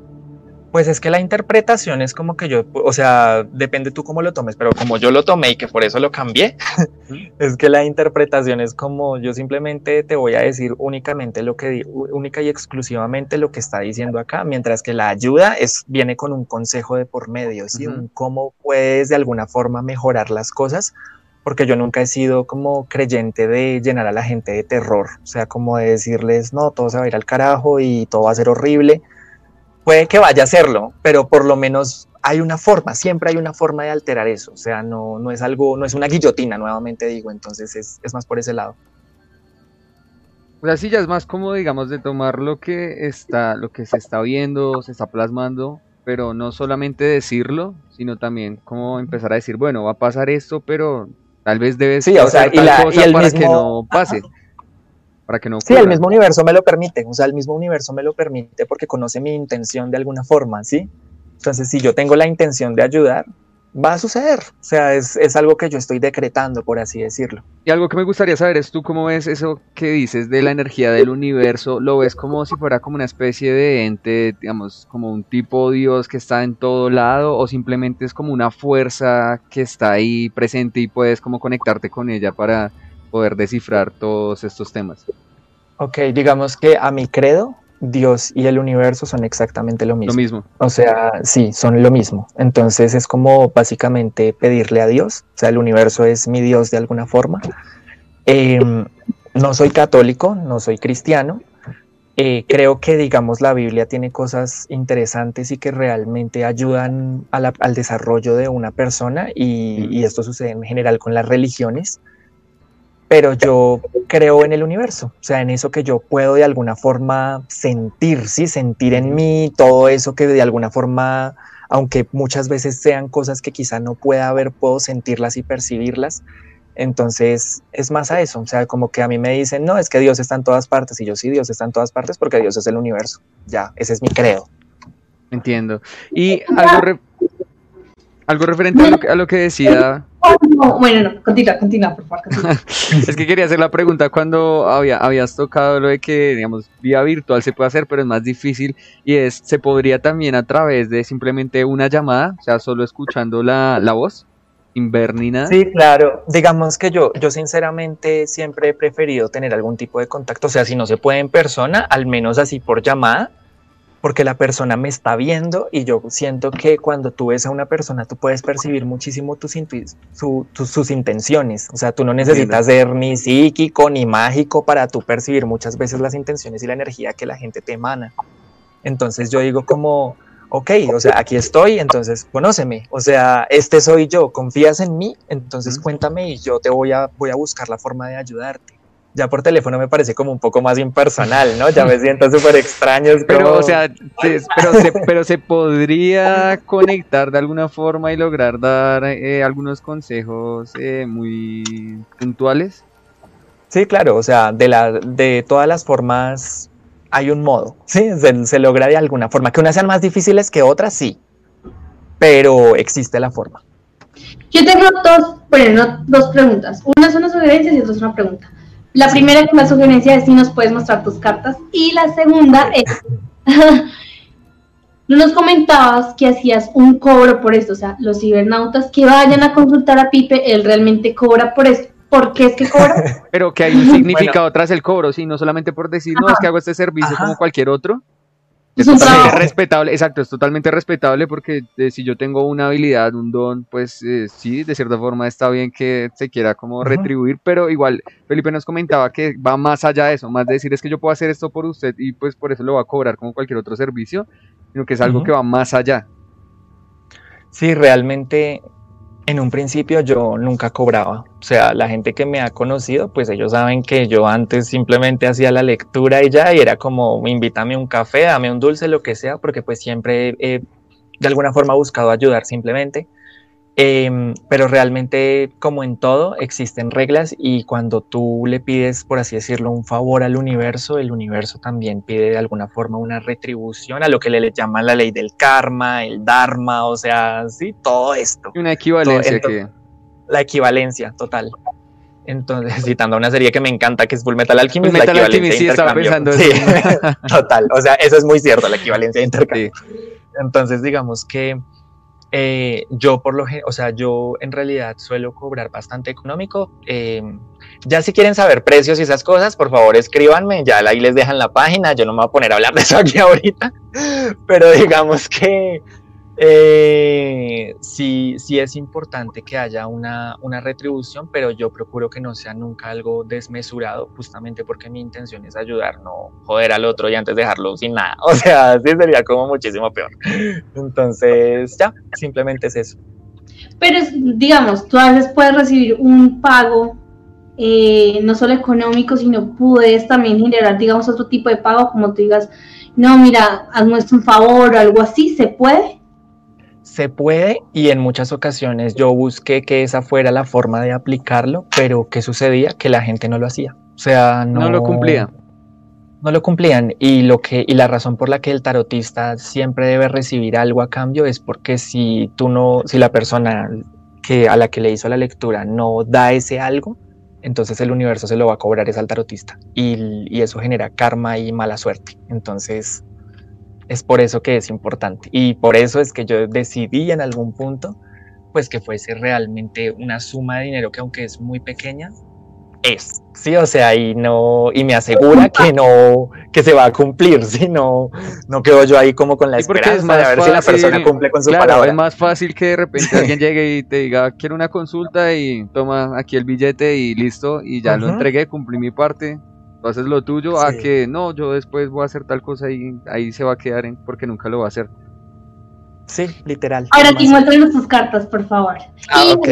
Pues es que la interpretación es como que yo, o sea, depende tú cómo lo tomes, pero como yo lo tomé y que por eso lo cambié, es que la interpretación es como yo simplemente te voy a decir únicamente lo que, única y exclusivamente lo que está diciendo acá, mientras que la ayuda es, viene con un consejo de por medio, ¿sí? cómo puedes de alguna forma mejorar las cosas, porque yo nunca he sido como creyente de llenar a la gente de terror, o sea, como de decirles, no, todo se va a ir al carajo y todo va a ser horrible puede que vaya a hacerlo, pero por lo menos hay una forma, siempre hay una forma de alterar eso, o sea, no, no es algo, no es una guillotina, nuevamente digo, entonces es, es más por ese lado. O sea, sí, ya es más como, digamos, de tomar lo que está, lo que se está viendo, se está plasmando, pero no solamente decirlo, sino también como empezar a decir, bueno, va a pasar esto, pero tal vez debe sí, o sea, y, la, y el para que no pase para que no Sí, el mismo universo me lo permite, o sea, el mismo universo me lo permite porque conoce mi intención de alguna forma, ¿sí? Entonces, si yo tengo la intención de ayudar, va a suceder, o sea, es, es, algo que yo estoy decretando, por así decirlo. Y algo que me gustaría saber es tú cómo ves eso que dices de la energía del universo, lo ves como si fuera como una especie de ente, digamos, como un tipo Dios que está en todo lado, o simplemente es como una fuerza que está ahí presente y puedes como conectarte con ella para poder descifrar todos estos temas. Ok, digamos que a mi credo, Dios y el universo son exactamente lo mismo. Lo mismo. O sea, sí, son lo mismo. Entonces es como básicamente pedirle a Dios. O sea, el universo es mi Dios de alguna forma. Em, no soy católico, no soy cristiano. Eh, creo que, digamos, la Biblia tiene cosas interesantes y que realmente ayudan al desarrollo de una persona y, y esto sucede en general con las religiones pero yo creo en el universo, o sea, en eso que yo puedo de alguna forma sentir, ¿sí? Sentir en mí todo eso que de alguna forma, aunque muchas veces sean cosas que quizá no pueda ver, puedo sentirlas y percibirlas. Entonces es más a eso, o sea, como que a mí me dicen, no, es que Dios está en todas partes, y yo sí, Dios está en todas partes porque Dios es el universo. Ya, ese es mi credo. Entiendo. Y algo, algo referente a lo que, a lo que decía bueno, no, continúa, continúa, por favor. es que quería hacer la pregunta cuando había, habías tocado lo de que, digamos, vía virtual se puede hacer, pero es más difícil. Y es, ¿se podría también a través de simplemente una llamada, o sea, solo escuchando la, la voz? Invernina. Sí, claro. Digamos que yo, yo sinceramente siempre he preferido tener algún tipo de contacto. O sea, si no se puede en persona, al menos así por llamada porque la persona me está viendo y yo siento que cuando tú ves a una persona tú puedes percibir muchísimo tus, sus intenciones. O sea, tú no necesitas ser ni psíquico ni mágico para tú percibir muchas veces las intenciones y la energía que la gente te emana. Entonces yo digo como, ok, o sea, aquí estoy, entonces conóceme. O sea, este soy yo, confías en mí, entonces cuéntame y yo te voy a, voy a buscar la forma de ayudarte ya por teléfono me parece como un poco más impersonal, ¿no? Ya me siento súper extraño. Pero, o sea, pero, se, pero se podría conectar de alguna forma y lograr dar eh, algunos consejos eh, muy puntuales. Sí, claro, o sea, de, la, de todas las formas hay un modo, ¿sí? Se, se logra de alguna forma. Que unas sean más difíciles que otras, sí, pero existe la forma. Yo tengo dos, bueno, dos preguntas. Una es una sugerencia y otra es una pregunta. La primera es una sugerencia es si nos puedes mostrar tus cartas. Y la segunda es, no nos comentabas que hacías un cobro por esto, o sea, los cibernautas que vayan a consultar a Pipe, él realmente cobra por esto. ¿Por qué es que cobra? Pero que hay un significado tras el cobro, sí, no solamente por decir, no, es que hago este servicio como cualquier otro, es, respetable, exacto, es totalmente respetable porque eh, si yo tengo una habilidad, un don, pues eh, sí, de cierta forma está bien que se quiera como retribuir, pero igual Felipe nos comentaba que va más allá de eso, más de decir es que yo puedo hacer esto por usted y pues por eso lo va a cobrar como cualquier otro servicio, sino que es algo que va más allá. Sí, realmente En un principio yo nunca cobraba, o sea, la gente que me ha conocido, pues ellos saben que yo antes simplemente hacía la lectura y ya, y era como, invítame un café, dame un dulce, lo que sea, porque pues siempre he de alguna forma buscado ayudar simplemente. Em, pero realmente, como en todo, existen reglas y cuando tú le pides, por así decirlo, un favor al universo, el universo también pide de alguna forma una retribución a lo que le llaman la ley del karma, el dharma, o sea, sí, todo esto. Una equivalencia que... La equivalencia, total. Entonces, citando una serie que me encanta, que es Full Metal Alchemist, la equivalencia sí, estaba pensando sí, total, o sea, eso es muy cierto, la equivalencia de intercambio. Entonces, digamos que eh, yo por lo o sea, yo en realidad suelo cobrar bastante económico. Eh, ya si quieren saber precios y esas cosas, por favor escríbanme, ya ahí les dejan la página, yo no me voy a poner a hablar de eso aquí ahorita, pero digamos que eh, sí, sí es importante que haya una, retribución, pero yo procuro que no sea nunca algo desmesurado, justamente porque mi intención es ayudar, no joder al otro y antes dejarlo sin nada. O sea, sí sería como muchísimo peor. Entonces, ya, simplemente es eso. Pero digamos, tú a veces puedes recibir un pago eh, no solo económico, sino puedes también generar, digamos, otro tipo de pago, como tú digas, no, mira, hazme un favor o algo así, ¿se puede? Se puede y en muchas ocasiones yo busqué que esa fuera la forma de aplicarlo, pero ¿qué sucedía? Que la gente no lo hacía. O sea, no, lo cumplía. No lo cumplían y lo que y la razón por la que el tarotista siempre debe recibir algo a cambio es porque si tú no si la persona que a la que le hizo la lectura no da ese algo, entonces el universo se lo va a cobrar es al tarotista y, y eso genera karma y mala suerte. Entonces, es por eso que es importante. Y por eso es que yo decidí en algún punto, pues que fuese realmente una suma de dinero que aunque es muy pequeña, es, sí, o sea, y no, y me asegura que no, que se va a cumplir, sí, no, no quedo yo ahí como con la esperanza de ver si la persona cumple con su palabra. Es más fácil que de repente alguien llegue y te diga, quiero una consulta y toma aquí el billete y listo, y ya lo entregué, cumplí mi parte, haces lo tuyo a que no, yo después voy a hacer tal cosa y ahí se va a quedar en, porque nunca lo va a hacer. Sí, literal. Ahora sí, muéstranos sus cartas, por favor. Ah, y,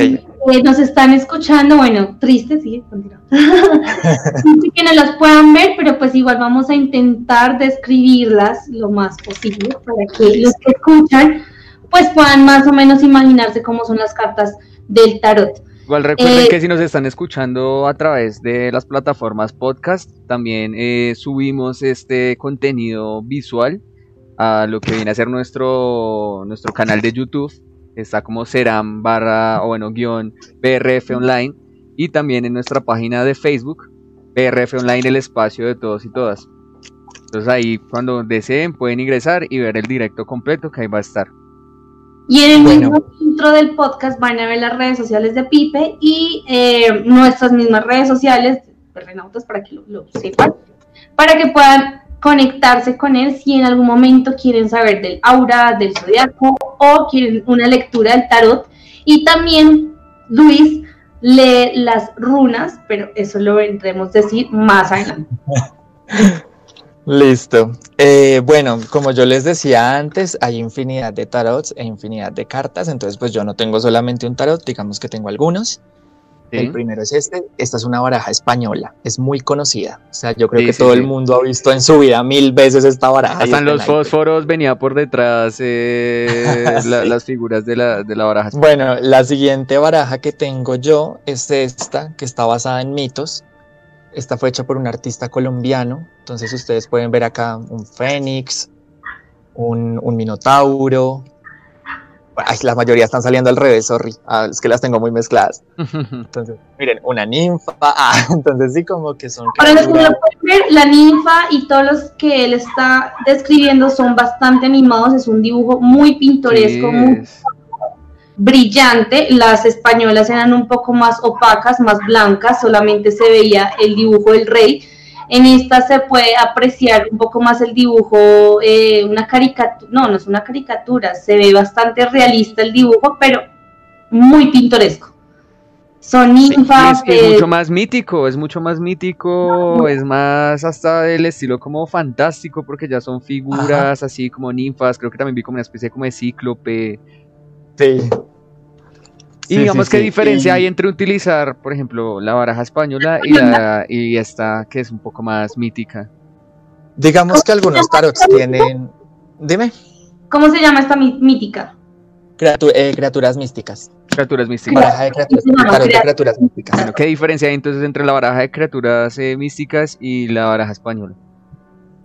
eh, nos están escuchando, bueno, triste, sí, continúa. que no las puedan ver, pero pues igual vamos a intentar describirlas lo más posible para que los que escuchan pues puedan más o menos imaginarse cómo son las cartas del tarot. Igual recuerden eh, que si nos están escuchando a través de las plataformas podcast, también eh, subimos este contenido visual a lo que viene a ser nuestro, nuestro canal de YouTube. Está como Seram barra o bueno guion BRF Online y también en nuestra página de Facebook BRF Online el espacio de todos y todas. Entonces ahí cuando deseen pueden ingresar y ver el directo completo que ahí va a estar. Y en el mismo intro del podcast van a ver las redes sociales de Pipe y eh, nuestras mismas redes sociales, Renautas, para que lo, sepan, para que puedan conectarse con él si en algún momento quieren saber del aura, del zodiaco o quieren una lectura del tarot. Y también Luis lee las runas, pero eso lo vendremos a decir más adelante. Listo. Eh, bueno, como yo les decía antes, hay infinidad de tarots e infinidad de cartas, entonces pues yo no tengo solamente un tarot, digamos que tengo algunos. El primero es este, esta es una baraja española, es muy conocida, o sea, yo creo que todo el mundo ha visto en su vida mil veces esta baraja. Hasta en los fósforos venía por detrás eh, las figuras de la, de la baraja. Bueno, la siguiente baraja que tengo yo es esta, que está basada en mitos, esta fue hecha por un artista colombiano, entonces ustedes pueden ver acá un fénix, un, minotauro. Ay, la mayoría están saliendo al revés, sorry. Ah, es que las tengo muy mezcladas. Entonces, miren, una ninfa. Ah, entonces sí, como que son. Para los que lo pueden ver, la ninfa y todos los que él está describiendo son bastante animados. Es un dibujo muy pintoresco, muy brillante, las españolas eran un poco más opacas, más blancas, solamente se veía el dibujo del rey. En esta se puede apreciar un poco más el dibujo, eh, una caricatura, no, no es una caricatura, se ve bastante realista el dibujo, pero muy pintoresco. Son ninfas. es, mucho más mítico, es mucho más mítico, es más hasta del estilo como fantástico, porque ya son figuras así como ninfas, creo que también vi como una especie como de cíclope, Sí. Y digamos, ¿qué diferencia hay entre utilizar, por ejemplo, la baraja española y, la, y esta que es un poco más mítica? Digamos que algunos tarots tienen... Dime. ¿Cómo se llama esta mítica? Eh, criaturas místicas. Criaturas místicas. Baraja de criaturas, místicas. ¿Qué diferencia hay entonces entre la baraja de criaturas eh, místicas y la baraja española?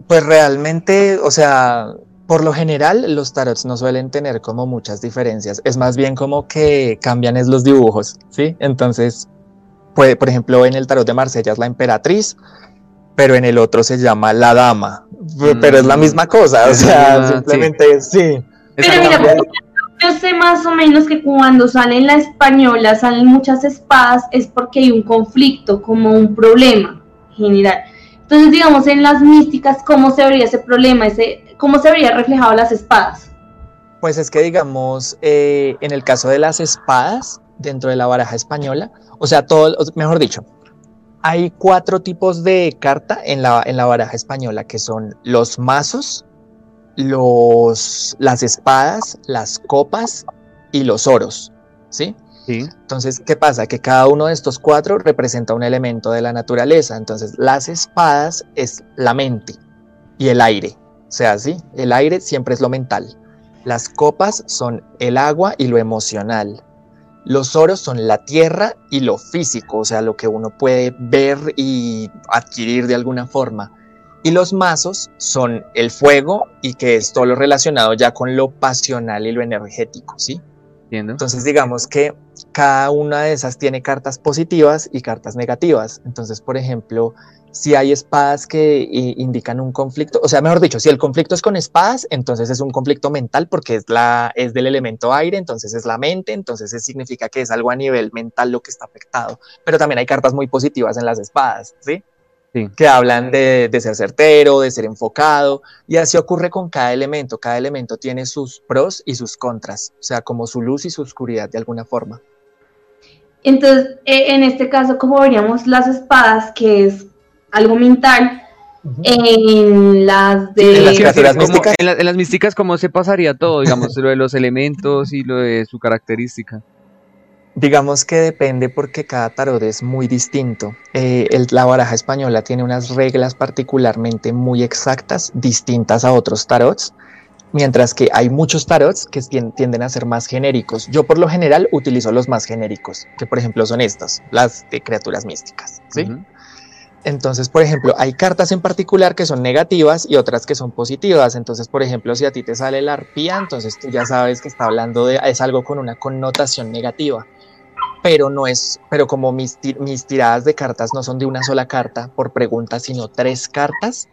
Pues realmente, o sea, por lo general los tarots no suelen tener como muchas diferencias. Es más bien como que cambian es los dibujos, ¿sí? Entonces, puede, por ejemplo, en el tarot de Marsella es la emperatriz, pero en el otro se llama la dama. Pero es la mm. misma cosa, o sea, simplemente sí. Pero mira, yo sé más o menos que cuando sale en la española salen muchas espadas es porque hay un conflicto, como un problema general. Entonces, digamos, en las místicas, ¿cómo se vería ese problema? Ese, ¿Cómo se vería reflejado las espadas? Pues es que, digamos, eh, en el caso de las espadas, dentro de la baraja española, o sea, todo, mejor dicho, hay cuatro tipos de carta en la, en la baraja española, que son los mazos, los, las espadas, las copas y los oros, ¿sí? Sí. Entonces, ¿qué pasa? Que cada uno de estos cuatro representa un elemento de la naturaleza. Entonces, las espadas es la mente y el aire. Sea, sí, el aire siempre es lo mental. Las copas son el agua y lo emocional. Los oros son la tierra y lo físico, o sea, lo que uno puede ver y adquirir de alguna forma. Y los mazos son el fuego y que es todo lo relacionado ya con lo pasional y lo energético, ¿sí? Entonces digamos que cada una de esas tiene cartas positivas y cartas negativas. Entonces, por ejemplo, si hay espadas que indican un conflicto, o sea, mejor dicho, si el conflicto es con espadas, entonces es un conflicto mental porque es, la, es del elemento aire, entonces es la mente, entonces eso significa que es algo a nivel mental lo que está afectado. Pero también hay cartas muy positivas en las espadas, ¿sí? que hablan de, ser certero, de ser enfocado, y así ocurre con cada elemento. Cada elemento tiene sus pros y sus contras, o sea, como su luz y su oscuridad de alguna forma. Entonces, e, en este caso, como veríamos las espadas, que es algo mental, en las de... En las, místicas. en las místicas, ¿cómo se pasaría todo? Digamos, lo de los elementos y lo de su característica. Digamos que depende porque cada tarot es muy distinto. Eh, la baraja española tiene unas reglas particularmente muy exactas, distintas a otros tarots, mientras que hay muchos tarots que tienden a ser más genéricos. Yo por lo general utilizo los más genéricos, que por ejemplo son estas, las de criaturas místicas. ¿sí? Entonces, por ejemplo, hay cartas en particular que son negativas y otras que son positivas. Entonces, por ejemplo, si a ti te sale la arpía, entonces tú ya sabes que está hablando de es algo con una connotación negativa pero no es, pero como mis, mis tiradas de cartas no son de una sola carta por pregunta, sino tres cartas,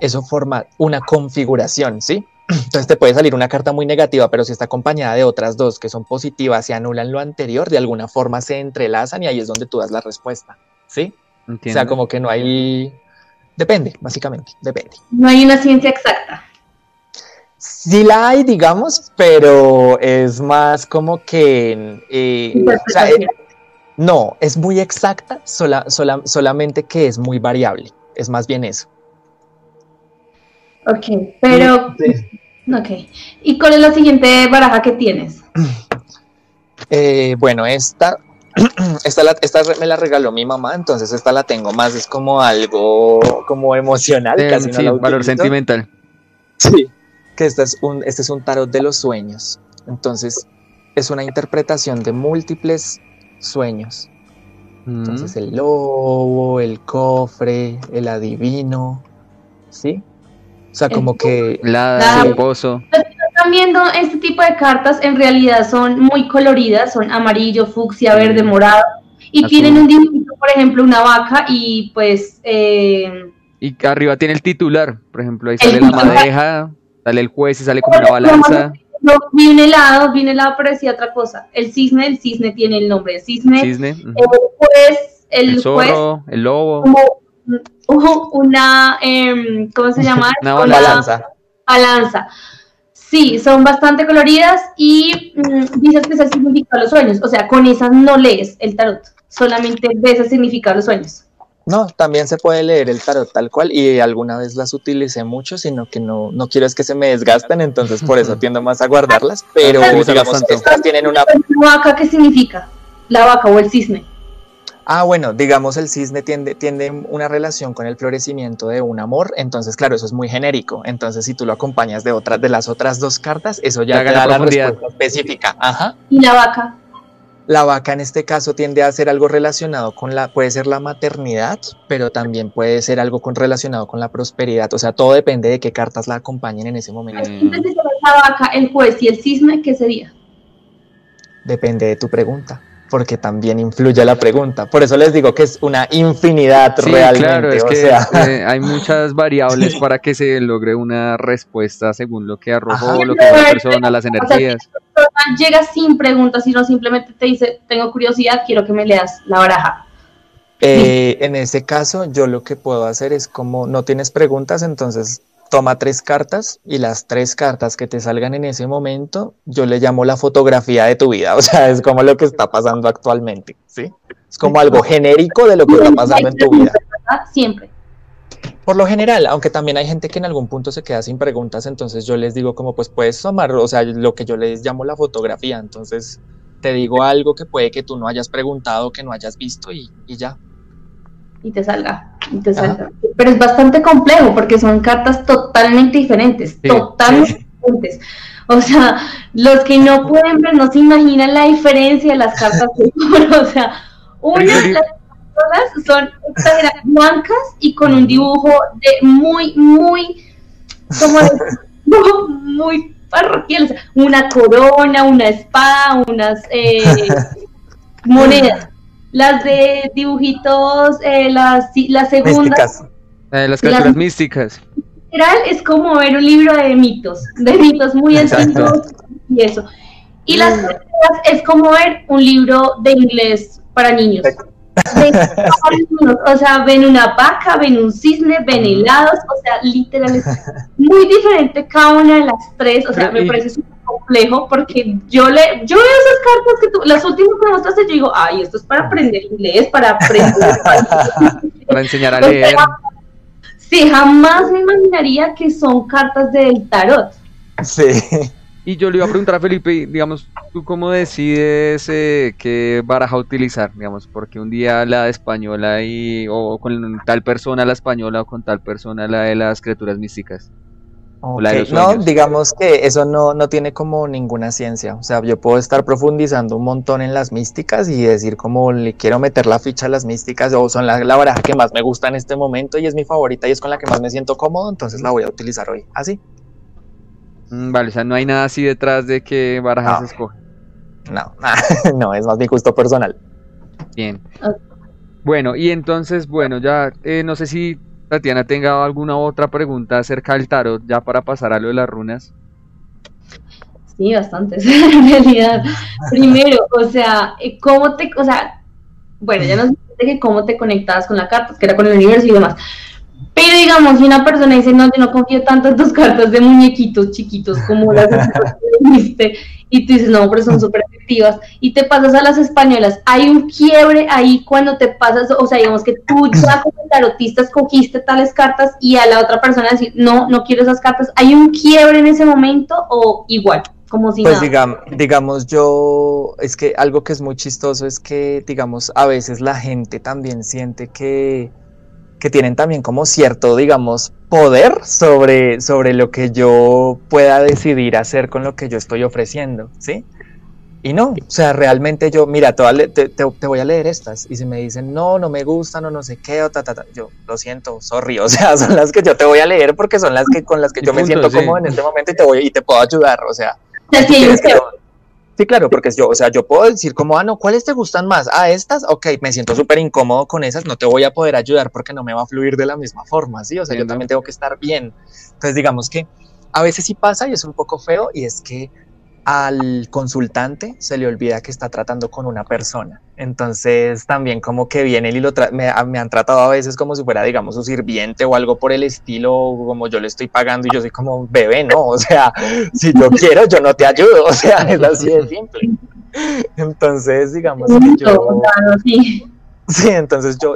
eso forma una configuración, ¿sí? Entonces te puede salir una carta muy negativa, pero si está acompañada de otras dos que son positivas y anulan lo anterior, de alguna forma se entrelazan y ahí es donde tú das la respuesta, ¿sí? O sea, como que no hay... Depende, básicamente, depende. No hay una ciencia exacta. Sí la hay, digamos, pero es más como que... Eh, eh, no, es muy exacta, sola, solamente que es muy variable. Es más bien eso. Ok, pero... Ok. ¿Y cuál es la siguiente baraja que tienes? Eh, bueno, esta, esta, esta, me la regaló mi mamá, entonces esta la tengo más, es como algo como emocional, casi sí, valor sentimental. Sí que este es, un, este es un tarot de los sueños. Entonces, es una interpretación de múltiples sueños. Entonces, el lobo, el cofre, el adivino, ¿sí? O sea, como que... La el pozo. Están viendo este tipo de cartas, en realidad son muy coloridas, son amarillo, fucsia, verde, morado, y tienen un dibujo, por ejemplo, una vaca y pues... Eh, y arriba tiene el titular, por ejemplo, ahí sale la madeja, Sale el juez y sale como una balanza. No, vi un helado, vi un helado, pero decía otra cosa. El cisne, el cisne tiene el nombre de cisne. cisne. El juez, el, el zorro, el lobo. Como una, eh, ¿cómo se llama? una balanza. Balanza. Sí, son bastante coloridas y mm, dices que es el significado de los sueños. O sea, con esas no lees el tarot, solamente ves el significado de los sueños. No, también se puede leer el tarot tal cual y alguna vez las utilicé mucho, sino que no, no quiero es que se me desgasten, entonces por eso tiendo más a guardarlas, pero digamos, estas tienen una... ¿La vaca qué significa? ¿La vaca o el cisne? Ah, bueno, digamos el cisne tiende, tiende una relación con el florecimiento de un amor, entonces claro, eso es muy genérico, entonces si tú lo acompañas de otras de las otras dos cartas, eso ya te da la respuesta específica. Ajá. ¿Y la vaca? La vaca en este caso tiende a ser algo relacionado con la, puede ser la maternidad, pero también puede ser algo con, relacionado con la prosperidad. O sea, todo depende de qué cartas la acompañen en ese momento. Entonces, la vaca, el juez y el cisne, ¿qué sería? Depende de tu pregunta porque también influye la pregunta. Por eso les digo que es una infinidad sí, realmente. Claro, es que eh, hay muchas variables para que se logre una respuesta según lo que arrojó, lo que la persona, las energías. llega sin preguntas, sino simplemente te dice, tengo curiosidad, quiero que me leas la baraja. Eh, en ese caso, yo lo que puedo hacer es como no tienes preguntas, entonces toma tres cartas y las tres cartas que te salgan en ese momento, yo le llamo la fotografía de tu vida, o sea, es como lo que está pasando actualmente, ¿sí? Es como algo genérico de lo que está pasando en tu vida. Siempre. Por lo general, aunque también hay gente que en algún punto se queda sin preguntas, entonces yo les digo como pues puedes tomar, o sea, lo que yo les llamo la fotografía, entonces te digo algo que puede que tú no hayas preguntado, que no hayas visto y, y ya y te salga. Y te salga. Pero es bastante complejo porque son cartas totalmente diferentes, totalmente diferentes. O sea, los que no pueden ver no se imaginan la diferencia de las cartas. o sea, una de las cartas son blancas y con un dibujo de muy, muy, como muy parroquial. una corona, una espada, unas eh, monedas las de dibujitos, eh, las, las segundas. Eh, las criaturas místicas. Literal es como ver un libro de mitos, de mitos muy antiguos y eso. Y las mm. es como ver un libro de inglés para niños. O sea, ven una vaca, ven un cisne, ven helados, o sea, literal es muy diferente cada una de las tres, o sea, me parece súper complejo porque yo le, yo veo esas cartas que tú, las últimas que mostraste, yo digo, ay, esto es para aprender inglés, para aprender. para enseñar a leer. sí, jamás me imaginaría que son cartas del tarot. Sí. Y yo le iba a preguntar a Felipe, digamos, ¿tú cómo decides eh, qué baraja utilizar? Digamos, porque un día la española y, o con tal persona la española o con tal persona la de las criaturas místicas. no, digamos que eso no, no tiene como ninguna ciencia. O sea, yo puedo estar profundizando un montón en las místicas y decir como le quiero meter la ficha a las místicas o son la, la baraja que más me gusta en este momento y es mi favorita y es con la que más me siento cómodo, entonces la voy a utilizar hoy. Así. Vale, o sea, no hay nada así detrás de que barajas se escoge. No, no, es más mi gusto personal. Bien. Bueno, y entonces, bueno, ya eh, no sé si Tatiana tenga alguna otra pregunta acerca del tarot, ya para pasar a lo de las runas. Sí, bastantes, en realidad. Primero, o sea, eh, ¿cómo te, o sea, bueno, ya nos dijiste que cómo te conectabas con la carta, que era con el universo y demás, pero digamos, si una persona dice, no, yo no confío tanto en tus cartas de muñequitos chiquitos como las que y tú dices, no, pero son súper efectivas, y te pasas a las españolas, hay un quiebre ahí cuando te pasas, o sea, digamos que tú ya como tarotista escogiste tales cartas y a la otra persona decir, no, no quiero esas cartas, ¿hay un quiebre en ese momento o igual? Como si pues digamos, digamos, yo, es que algo que es muy chistoso es que, digamos, a veces la gente también siente que que tienen también como cierto, digamos, poder sobre, sobre lo que yo pueda decidir hacer con lo que yo estoy ofreciendo, ¿sí? Y no, o sea, realmente yo, mira, te, te, voy a leer estas. Y si me dicen, no, no me gustan o no sé qué, o ta, ta, ta, yo lo siento, sorry. O sea, son las que yo te voy a leer porque son las que con las que yo me siento cómodo en este momento y te voy y te puedo ayudar. O sea, Sí, claro, porque yo, o sea, yo puedo decir como, ah, no, ¿cuáles te gustan más? Ah, estas, ok, me siento súper incómodo con esas, no te voy a poder ayudar porque no me va a fluir de la misma forma, ¿sí? O sea, yo también tengo que estar bien. Entonces, digamos que a veces sí pasa y es un poco feo y es que al consultante se le olvida que está tratando con una persona. Entonces también como que viene y lo me, han tratado a veces como si fuera, digamos, su sirviente o algo por el estilo, como yo le estoy pagando y yo soy como bebé, ¿no? O sea, si yo quiero, yo no te ayudo, o sea, es así de simple. Entonces, digamos que yo... Sí, entonces yo...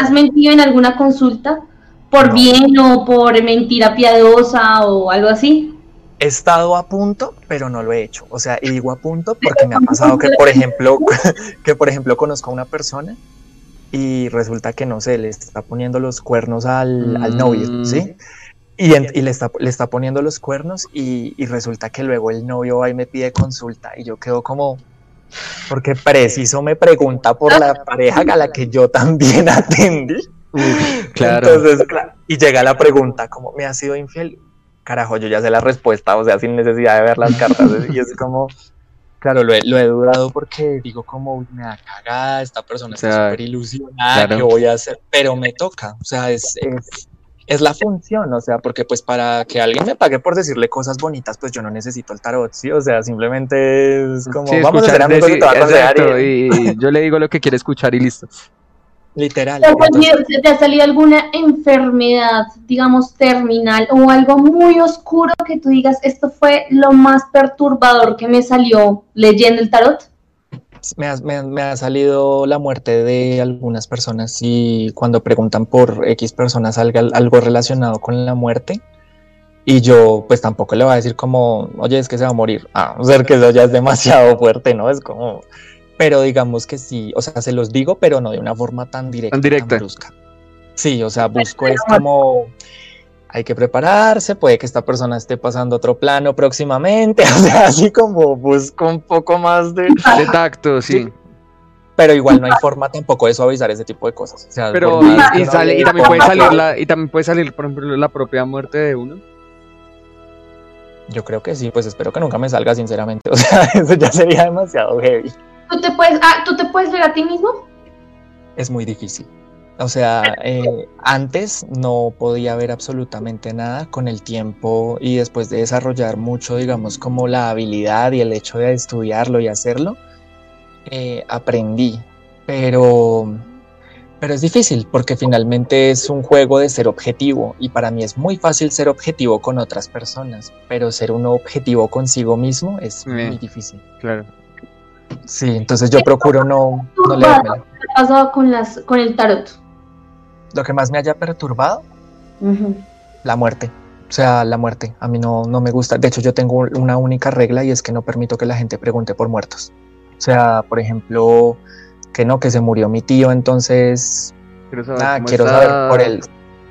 ¿Has, mentido, en alguna consulta? ¿Por bien o por mentira piadosa o algo así? He estado a punto, pero no lo he hecho. O sea, y digo a punto porque me ha pasado que, por ejemplo, que por ejemplo conozco a una persona y resulta que no sé, le está poniendo los cuernos al, al novio, mm. ¿sí? Y, y, le, está, le está poniendo los cuernos y, y, resulta que luego el novio va y me pide consulta y yo quedo como, porque preciso me pregunta por la pareja a la que yo también atendí. claro. Entonces, y llega la pregunta, como, ¿me ha sido infiel? Carajo, yo ya sé la respuesta, o sea, sin necesidad de ver las cartas. y es como, claro, lo he, lo he dudado porque digo, como, me da cagada, esta persona está súper ilusionada, ¿qué voy a hacer? Pero me toca, o sea, es, es es la función, o sea, porque pues para que alguien me pague por decirle cosas bonitas, pues yo no necesito el tarot, ¿sí? O sea, simplemente es como, vamos a hacer amigos y, y, y yo le digo lo que quiere escuchar y listo. Literal. ¿Te ha salido alguna enfermedad, digamos, terminal o algo muy oscuro que tú digas, esto fue lo más perturbador que me salió leyendo el tarot? me ha, salido la muerte de algunas personas y cuando preguntan por X personas salga algo relacionado con la muerte y yo pues tampoco le voy a decir como, oye, es que se va a morir. Ah, o sea, que eso ya es demasiado fuerte, ¿no? Es como, pero digamos que sí, o sea, se los digo, pero no de una forma tan directa. Tan directa. brusca. Sí, o sea, busco es como hay que prepararse, puede que esta persona esté pasando otro plano próximamente, o sea, así como busco un poco más de, tacto, sí. Pero igual no hay forma tampoco de suavizar ese tipo de cosas. Pero y, sale, y también puede salir la, y también puede salir, por ejemplo, la propia muerte de uno. Yo creo que sí, pues espero que nunca me salga, sinceramente. O sea, eso ya sería demasiado heavy. ¿Tú te puedes, ah, ¿tú te puedes ver a ti mismo? Es muy difícil. O sea, eh, antes no podía ver absolutamente nada con el tiempo y después de desarrollar mucho, digamos, como la habilidad y el hecho de estudiarlo y hacerlo, eh, aprendí. Pero, pero es difícil porque finalmente es un juego de ser objetivo y para mí es muy fácil ser objetivo con otras personas, pero ser un objetivo consigo mismo es muy difícil. Claro. Sí, entonces yo procuro no, no ¿Qué ha pasado con, las, con el tarot? lo que más me haya perturbado, la muerte. O sea, la muerte. A mí no, no me gusta. De hecho, yo tengo una única regla y es que no permito que la gente pregunte por muertos. O sea, por ejemplo, que no, que se murió mi tío, entonces... Quiero saber, quiero saber por él.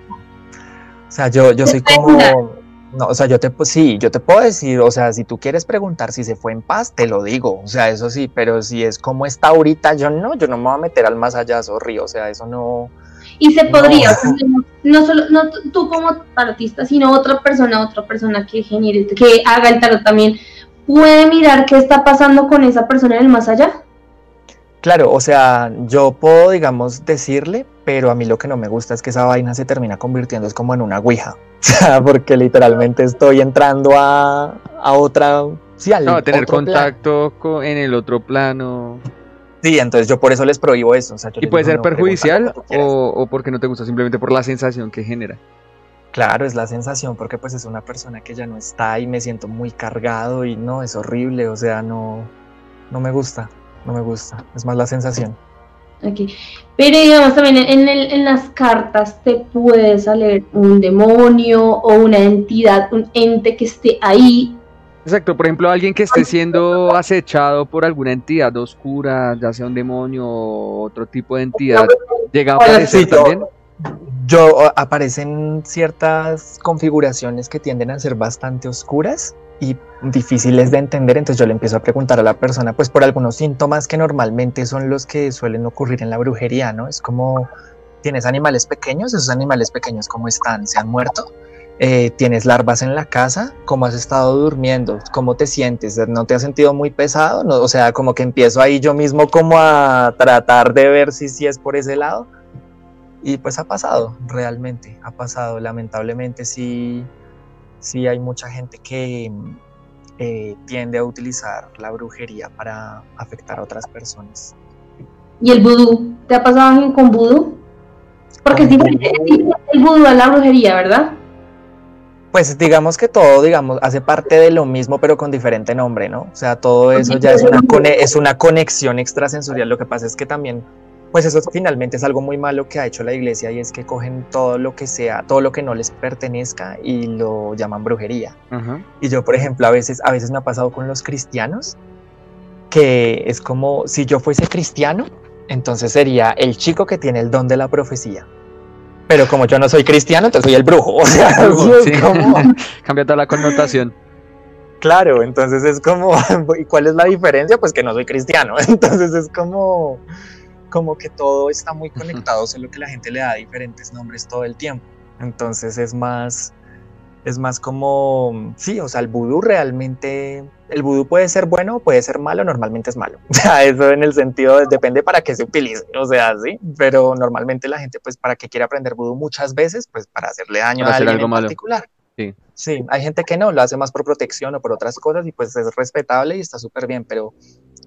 O sea, yo, yo soy como... No, o sea, yo te, sí, yo te puedo decir, o sea, si tú quieres preguntar si se fue en paz, te lo digo, o sea, eso sí, pero si es como está ahorita, yo no, yo no me voy a meter al más allá, sorry, o sea, eso no, y se podría, no, solo no tú como artista, sino otra persona, otra persona que genere, que haga el tarot también, puede mirar qué está pasando con esa persona en el más allá. Claro, o sea, yo puedo, digamos, decirle, pero a mí lo que no me gusta es que esa vaina se termina convirtiendo es como en una ouija. Sea, porque literalmente estoy entrando a, a otra... Sí, no, tener contacto con, en el otro plano. Sí, entonces yo por eso les prohíbo eso. ¿Y puede ser perjudicial o, o, porque no te gusta? Simplemente por la sensación que genera. Claro, es la sensación porque pues es una persona que ya no está y me siento muy cargado y no, es horrible, o sea, no, no me gusta, no me gusta, es más la sensación. Pero digamos también en, el, en las cartas te puede salir un demonio o una entidad, un ente que esté ahí Exacto, por ejemplo, alguien que esté siendo acechado por alguna entidad oscura, ya sea un demonio o otro tipo de entidad, llega a aparecer también. Yo aparecen ciertas configuraciones que tienden a ser bastante oscuras y difíciles de entender, entonces yo le empiezo a preguntar a la persona, pues por algunos síntomas que normalmente son los que suelen ocurrir en la brujería, ¿no? Es como, ¿tienes animales pequeños? ¿Esos animales pequeños cómo están? ¿Se han muerto? Eh, tienes larvas en la casa, cómo has estado durmiendo, cómo te sientes, no te has sentido muy pesado, o sea, como que empiezo ahí yo mismo como a tratar de ver si, si es por ese lado. Y pues ha pasado, realmente, ha pasado. Lamentablemente sí, sí hay mucha gente que eh, tiende a utilizar la brujería para afectar a otras personas. ¿Y el vudú? ¿Te ha pasado con vudú? Porque es diferente el vudú a la brujería, ¿verdad? Pues digamos que todo, digamos, hace parte de lo mismo, pero con diferente nombre, ¿no? O sea, todo eso ya es una, es una conexión extrasensorial. Lo que pasa es que también pues eso finalmente es algo muy malo que ha hecho la iglesia y es que cogen todo lo que sea, todo lo que no les pertenezca y lo llaman brujería. Y yo, por ejemplo, a veces, a veces me ha pasado con los cristianos que es como si yo fuese cristiano, entonces sería el chico que tiene el don de la profecía. Pero como yo no soy cristiano, entonces soy el brujo. O sea, cambia toda la connotación. Claro, entonces es como, ¿y cuál es la diferencia? Pues que no soy cristiano. Entonces es como, como que todo está muy conectado, solo que la gente le da diferentes nombres todo el tiempo. Entonces es más, es más como, sí, o sea, el vudú realmente, el vudú puede ser bueno puede ser malo, normalmente es malo. O sea, eso en el sentido, depende para qué se utilice, o sea, sí, pero normalmente la gente, pues, para qué quiere aprender vudú muchas veces, pues, para hacerle daño a alguien en particular. Sí. sí, hay gente que no, lo hace más por protección o por otras cosas y pues es respetable y está súper bien, pero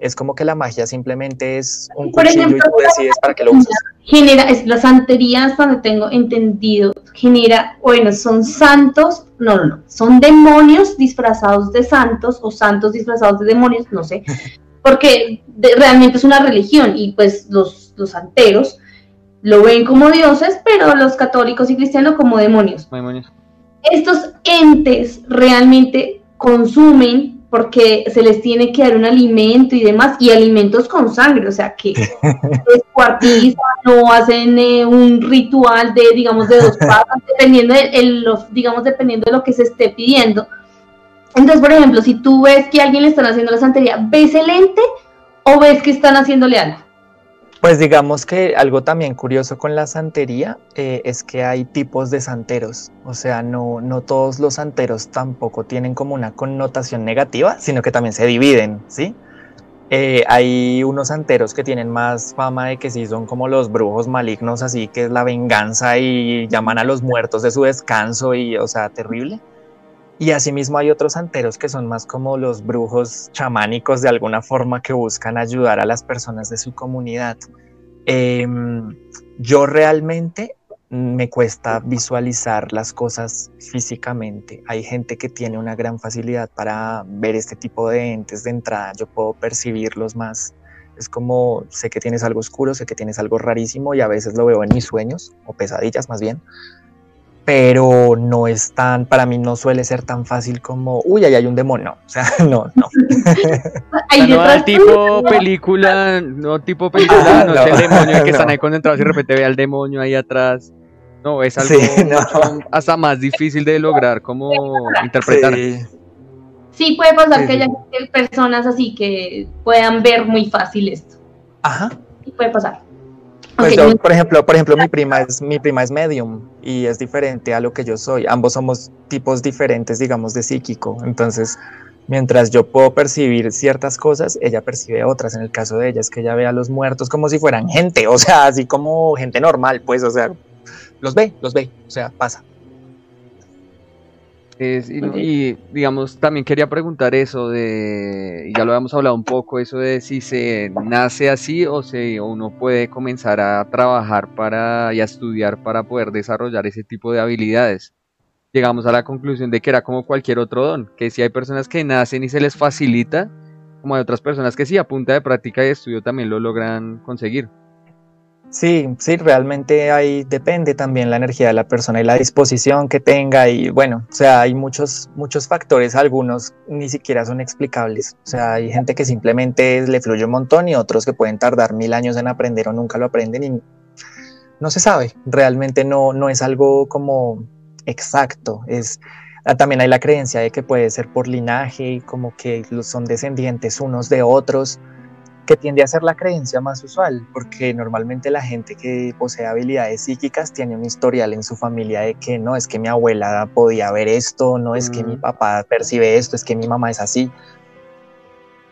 es como que la magia simplemente es un Por ejemplo, y tú decides para qué lo usas. Genera, es, la santería, hasta donde tengo entendido, genera, bueno, son santos, no, no, no, son demonios disfrazados de santos o santos disfrazados de demonios, no sé, porque realmente es una religión y pues los, los santeros lo ven como dioses, pero los católicos y cristianos como demonios. demonios. Estos entes realmente consumen porque se les tiene que dar un alimento y demás, y alimentos con sangre, o sea que descuartizan o hacen eh, un ritual de, digamos, de dos patas, dependiendo de, los, digamos, dependiendo de lo que se esté pidiendo. Entonces, por ejemplo, si tú ves que a alguien le están haciendo la santería, ¿ves el ente o ves que están haciéndole algo? Pues digamos que algo también curioso con la santería eh, es que hay tipos de santeros, o sea, no, no todos los santeros tampoco tienen como una connotación negativa, sino que también se dividen, ¿sí? Eh, hay unos santeros que tienen más fama de que sí son como los brujos malignos, así que es la venganza y llaman a los muertos de su descanso y, o sea, terrible. Y asimismo hay otros santeros que son más como los brujos chamánicos de alguna forma que buscan ayudar a las personas de su comunidad. Em, yo realmente me cuesta visualizar las cosas físicamente. Hay gente que tiene una gran facilidad para ver este tipo de entes de entrada. Yo puedo percibirlos más. Es como sé que tienes algo oscuro, sé que tienes algo rarísimo y a veces lo veo en mis sueños o pesadillas más bien pero no es tan, para mí no suele ser tan fácil como, uy, ahí hay un demonio, o sea, no, no. no tipo película, no tipo película, no, es el demonio que están ahí concentrados y de repente ve al demonio ahí atrás. No, es algo hasta más difícil de lograr como interpretar. Sí. puede pasar que haya personas así que puedan ver muy fácil esto. Ajá. Sí puede pasar. Pues yo, por ejemplo, por ejemplo, mi prima es mi prima es medium y es diferente a lo que yo soy. Ambos somos tipos diferentes, digamos, de psíquico. Entonces, mientras yo puedo percibir ciertas cosas, ella percibe otras. En el caso de ella es que ella ve a los muertos como si fueran gente, o sea, así como gente normal, pues, o sea, los ve, los ve, o sea, pasa y, digamos, también quería preguntar eso de, ya lo habíamos hablado un poco, eso de si se nace así o si uno puede comenzar a trabajar para y a estudiar para poder desarrollar ese tipo de habilidades. Llegamos a la conclusión de que era como cualquier otro don, que si hay personas que nacen y se les facilita, como hay otras personas que sí, a punta de práctica y estudio también lo logran conseguir. Sí, sí, realmente ahí depende también la energía de la persona y la disposición que tenga y bueno, o sea, hay muchos, muchos factores, algunos ni siquiera son explicables, o sea, hay gente que simplemente le fluye un montón y otros que pueden tardar mil años en aprender o nunca lo aprenden y no se sabe, realmente no, no es algo como exacto, es... Ah, también hay la creencia de que puede ser por linaje, como que son descendientes unos de otros, que tiende a ser la creencia más usual, porque normalmente la gente que posee habilidades psíquicas tiene un historial en su familia de que no es que mi abuela podía ver esto, no es que mi mm. papá percibe esto, es que mi mamá es así.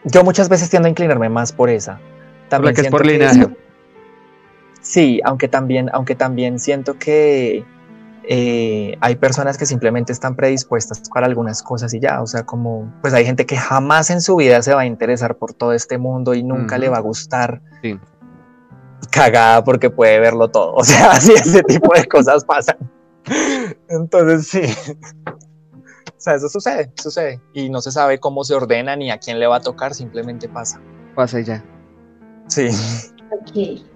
Yo muchas veces tiendo a inclinarme más por esa. También que es por linaje. sí, aunque también, aunque también siento que eh, hay personas que simplemente están predispuestas para algunas cosas y ya, o sea, como, pues hay gente que jamás en su vida se va a interesar por todo este mundo y nunca le va a gustar. Cagada porque puede verlo todo, o sea, así ese tipo de cosas pasan. Entonces, sí. O sea, eso sucede, sucede. Y no se sabe cómo se ordena ni a quién le va a tocar, simplemente pasa. Pasa y ya. Sí. Ok.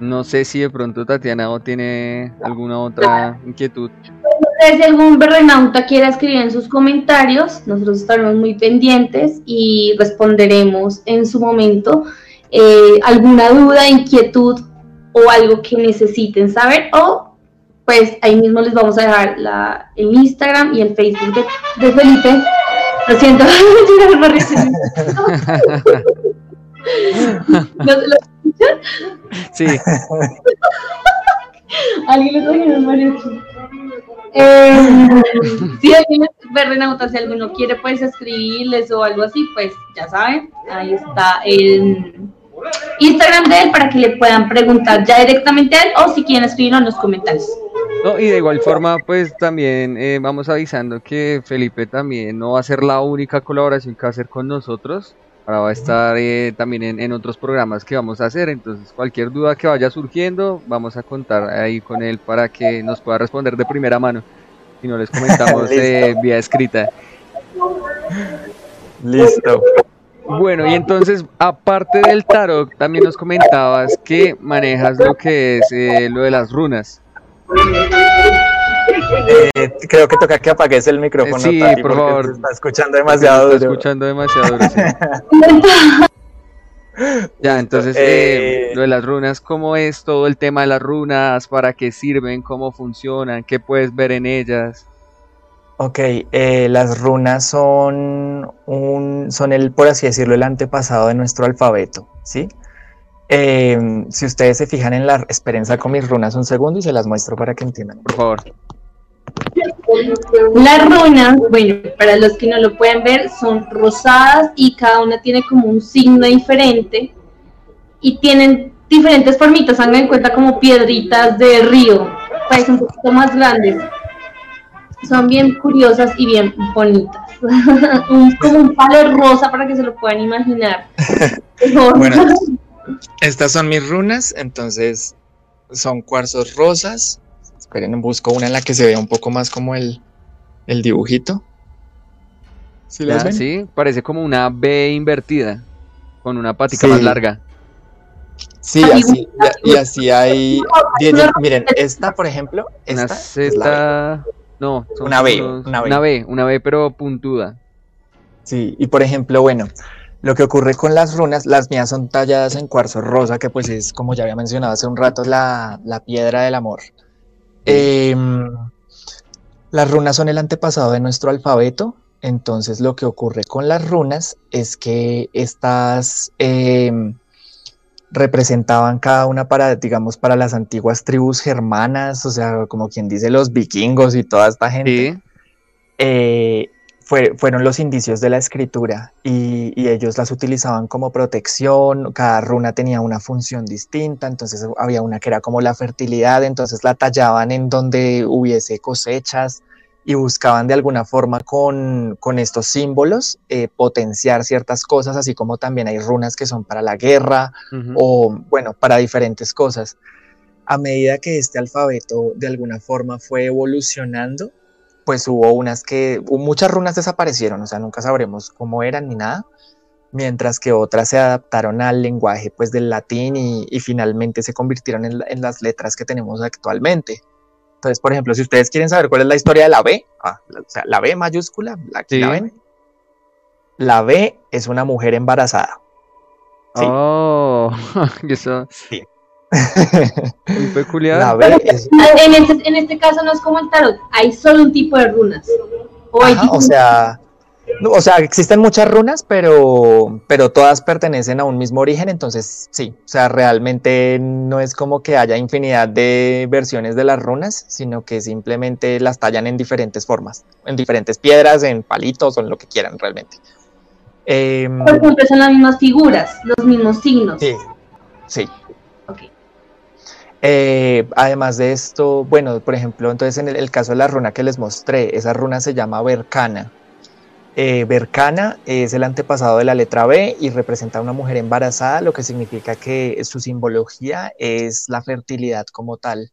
No sé si de pronto Tatiana o tiene alguna otra inquietud. Si algún berrenauta quiera escribir en sus comentarios, nosotros estaremos muy pendientes y responderemos en su momento eh, alguna duda, inquietud o algo que necesiten saber o pues ahí mismo les vamos a dejar la, el Instagram y el Facebook de, Felipe. Lo siento, ¿Lo, ¿Lo escuchan? Sí. Alguien le trajo mariachi. Eh, si alguien si alguno quiere pues escribirles o algo así, pues ya saben, ahí está el Instagram de él para que le puedan preguntar ya directamente a él o si quieren escribirlo en los comentarios. No, y de igual forma, pues también eh, vamos avisando que Felipe también no va a ser la única colaboración que va a hacer con nosotros. Ahora va a estar eh, también en, otros programas que vamos a hacer. Entonces, cualquier duda que vaya surgiendo, vamos a contar ahí con él para que nos pueda responder de primera mano. Y no les comentamos eh, vía escrita. Listo. Bueno, y entonces, aparte del tarot, también nos comentabas que manejas lo que es eh, lo de las runas. Eh, creo que toca que apagues el micrófono. sí, por favor. Se está escuchando demasiado duro. Está escuchando demasiado duro, ya, entonces, eh, lo de las runas, ¿cómo es todo el tema de las runas? ¿Para qué sirven? ¿Cómo funcionan? ¿Qué puedes ver en ellas? Ok, eh, las runas son un, son el, por así decirlo, el antepasado de nuestro alfabeto, ¿sí? Si ustedes se fijan en la experiencia con mis runas un segundo y se las muestro para que entiendan. Por favor. Las runas, bueno, para los que no lo pueden ver, son rosadas y cada una tiene como un signo diferente y tienen diferentes formitas, hagan en cuenta como piedritas de río, pues un poquito más grandes son bien curiosas y bien bonitas. como un palo rosa para que se lo puedan imaginar. bueno, estas son mis runas, entonces son cuarzos rosas. Esperen, busco una en la que se vea un poco más como el, el dibujito. ¿Sí, sí, parece como una B invertida, con una patica más larga. Sí, así, y, así hay. miren, esta, por ejemplo, esta no, una B, una B. Una B, pero puntuda. Sí, y por ejemplo, bueno, lo que ocurre con las runas, las mías son talladas en cuarzo rosa, que pues es, como ya había mencionado hace un rato, la, piedra del amor. Em, las runas son el antepasado de nuestro alfabeto, entonces lo que ocurre con las runas es que estas em, representaban cada una para, digamos, para las antiguas tribus germanas, o sea, como quien dice los vikingos y toda esta gente. Eh, fueron los indicios de la escritura y, ellos las utilizaban como protección, cada runa tenía una función distinta, entonces había una que era como la fertilidad, entonces la tallaban en donde hubiese cosechas, y buscaban de alguna forma con, estos símbolos eh, potenciar ciertas cosas, así como también hay runas que son para la guerra o, bueno, para diferentes cosas. A medida que este alfabeto de alguna forma fue evolucionando, pues hubo unas que, muchas runas desaparecieron, o sea, nunca sabremos cómo eran ni nada, mientras que otras se adaptaron al lenguaje pues del latín y, finalmente se convirtieron en, en las letras que tenemos actualmente. Entonces, por ejemplo, si ustedes quieren saber cuál es la historia de la B, ah, o sea, la B mayúscula, la, la ven, la B es una mujer embarazada. Oh, eso. Sí. Muy peculiar. La B es... en, este, en, este, caso no es como el tarot, hay solo un tipo de runas. O, o sea, o sea, existen muchas runas, pero, pero todas pertenecen a un mismo origen, entonces sí, o sea, realmente no es como que haya infinidad de versiones de las runas, sino que simplemente las tallan en diferentes formas, en diferentes piedras, en palitos o en lo que quieran realmente. Eh, por ejemplo, son las mismas figuras, los mismos signos. Sí, sí. Eh, además de esto, bueno, por ejemplo, entonces en el, caso de la runa que les mostré, esa runa se llama Bercana. Eh, Bercana es el antepasado de la letra B y representa a una mujer embarazada, lo que significa que su simbología es la fertilidad como tal.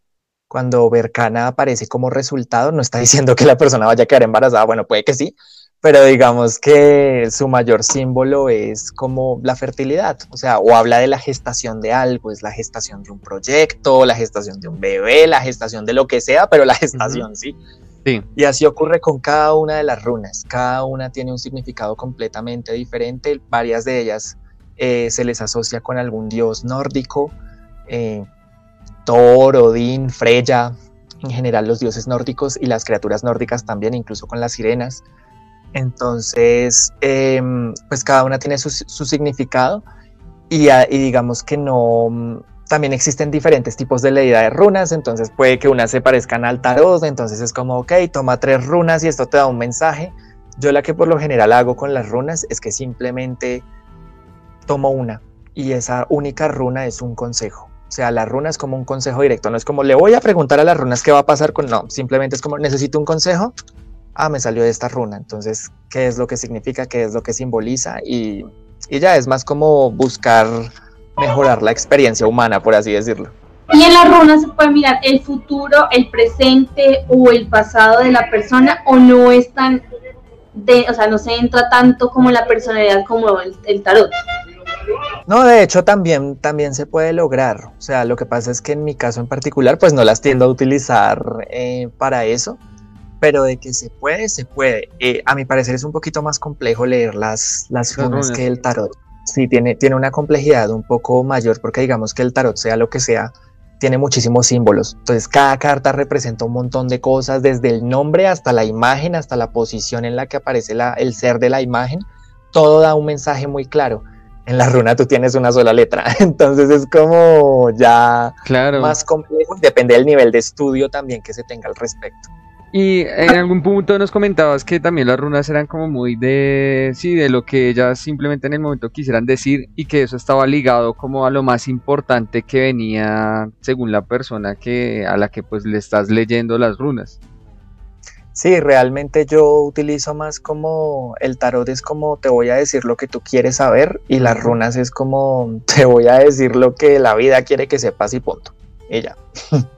cuando Berkana aparece como resultado, no está diciendo que la persona vaya a quedar embarazada, bueno, puede que sí, pero digamos que su mayor símbolo es como la fertilidad, o sea, o habla de la gestación de algo, es la gestación de un proyecto, la gestación de un bebé, la gestación de lo que sea, pero la gestación, ¿sí? Sí. Y así ocurre con cada una de las runas, cada una tiene un significado completamente diferente, varias de ellas eh, se les asocia con algún dios nórdico, eh, Thor, Odín, Freya, en general los dioses nórdicos y las criaturas nórdicas también, incluso con las sirenas. Entonces, em, pues cada una tiene su, significado y, digamos que no, también existen diferentes tipos de leída de runas, entonces puede que una se parezcan al tarot, entonces es como, ok, toma tres runas y esto te da un mensaje. Yo la que por lo general hago con las runas es que simplemente tomo una y esa única runa es un consejo. O sea, la runa es como un consejo directo, no es como le voy a preguntar a las runas qué va a pasar con, no, simplemente es como necesito un consejo, ah, me salió de esta runa, entonces, ¿qué es lo que significa? ¿Qué es lo que simboliza? Y, y ya es más como buscar mejorar la experiencia humana, por así decirlo. Y en las runas se puede mirar el futuro, el presente o el pasado de la persona, o no es tan, de, o sea, no se entra tanto como la personalidad como el tarot. No, de hecho también, también se puede lograr. O sea, lo que pasa es que en mi caso en particular, pues no las tiendo a utilizar eh, para eso, pero de que se puede, se puede. Eh, a mi parecer es un poquito más complejo leer las, las runas que el tarot. Sí, tiene, tiene una complejidad un poco mayor porque digamos que el tarot, sea lo que sea, tiene muchísimos símbolos. Entonces cada carta representa un montón de cosas, desde el nombre hasta la imagen, hasta la posición en la que aparece la, el ser de la imagen. Todo da un mensaje muy claro en la runa tú tienes una sola letra. Entonces es como ya más complejo. Depende del nivel de estudio también que se tenga al respecto. Y en algún punto nos comentabas que también las runas eran como muy de, sí, de lo que ellas simplemente en el momento quisieran decir y que eso estaba ligado como a lo más importante que venía según la persona que a la que pues le estás leyendo las runas. Sí, realmente yo utilizo más como el tarot es como te voy a decir lo que tú quieres saber y las runas es como te voy a decir lo que la vida quiere que sepas y punto. Y ya.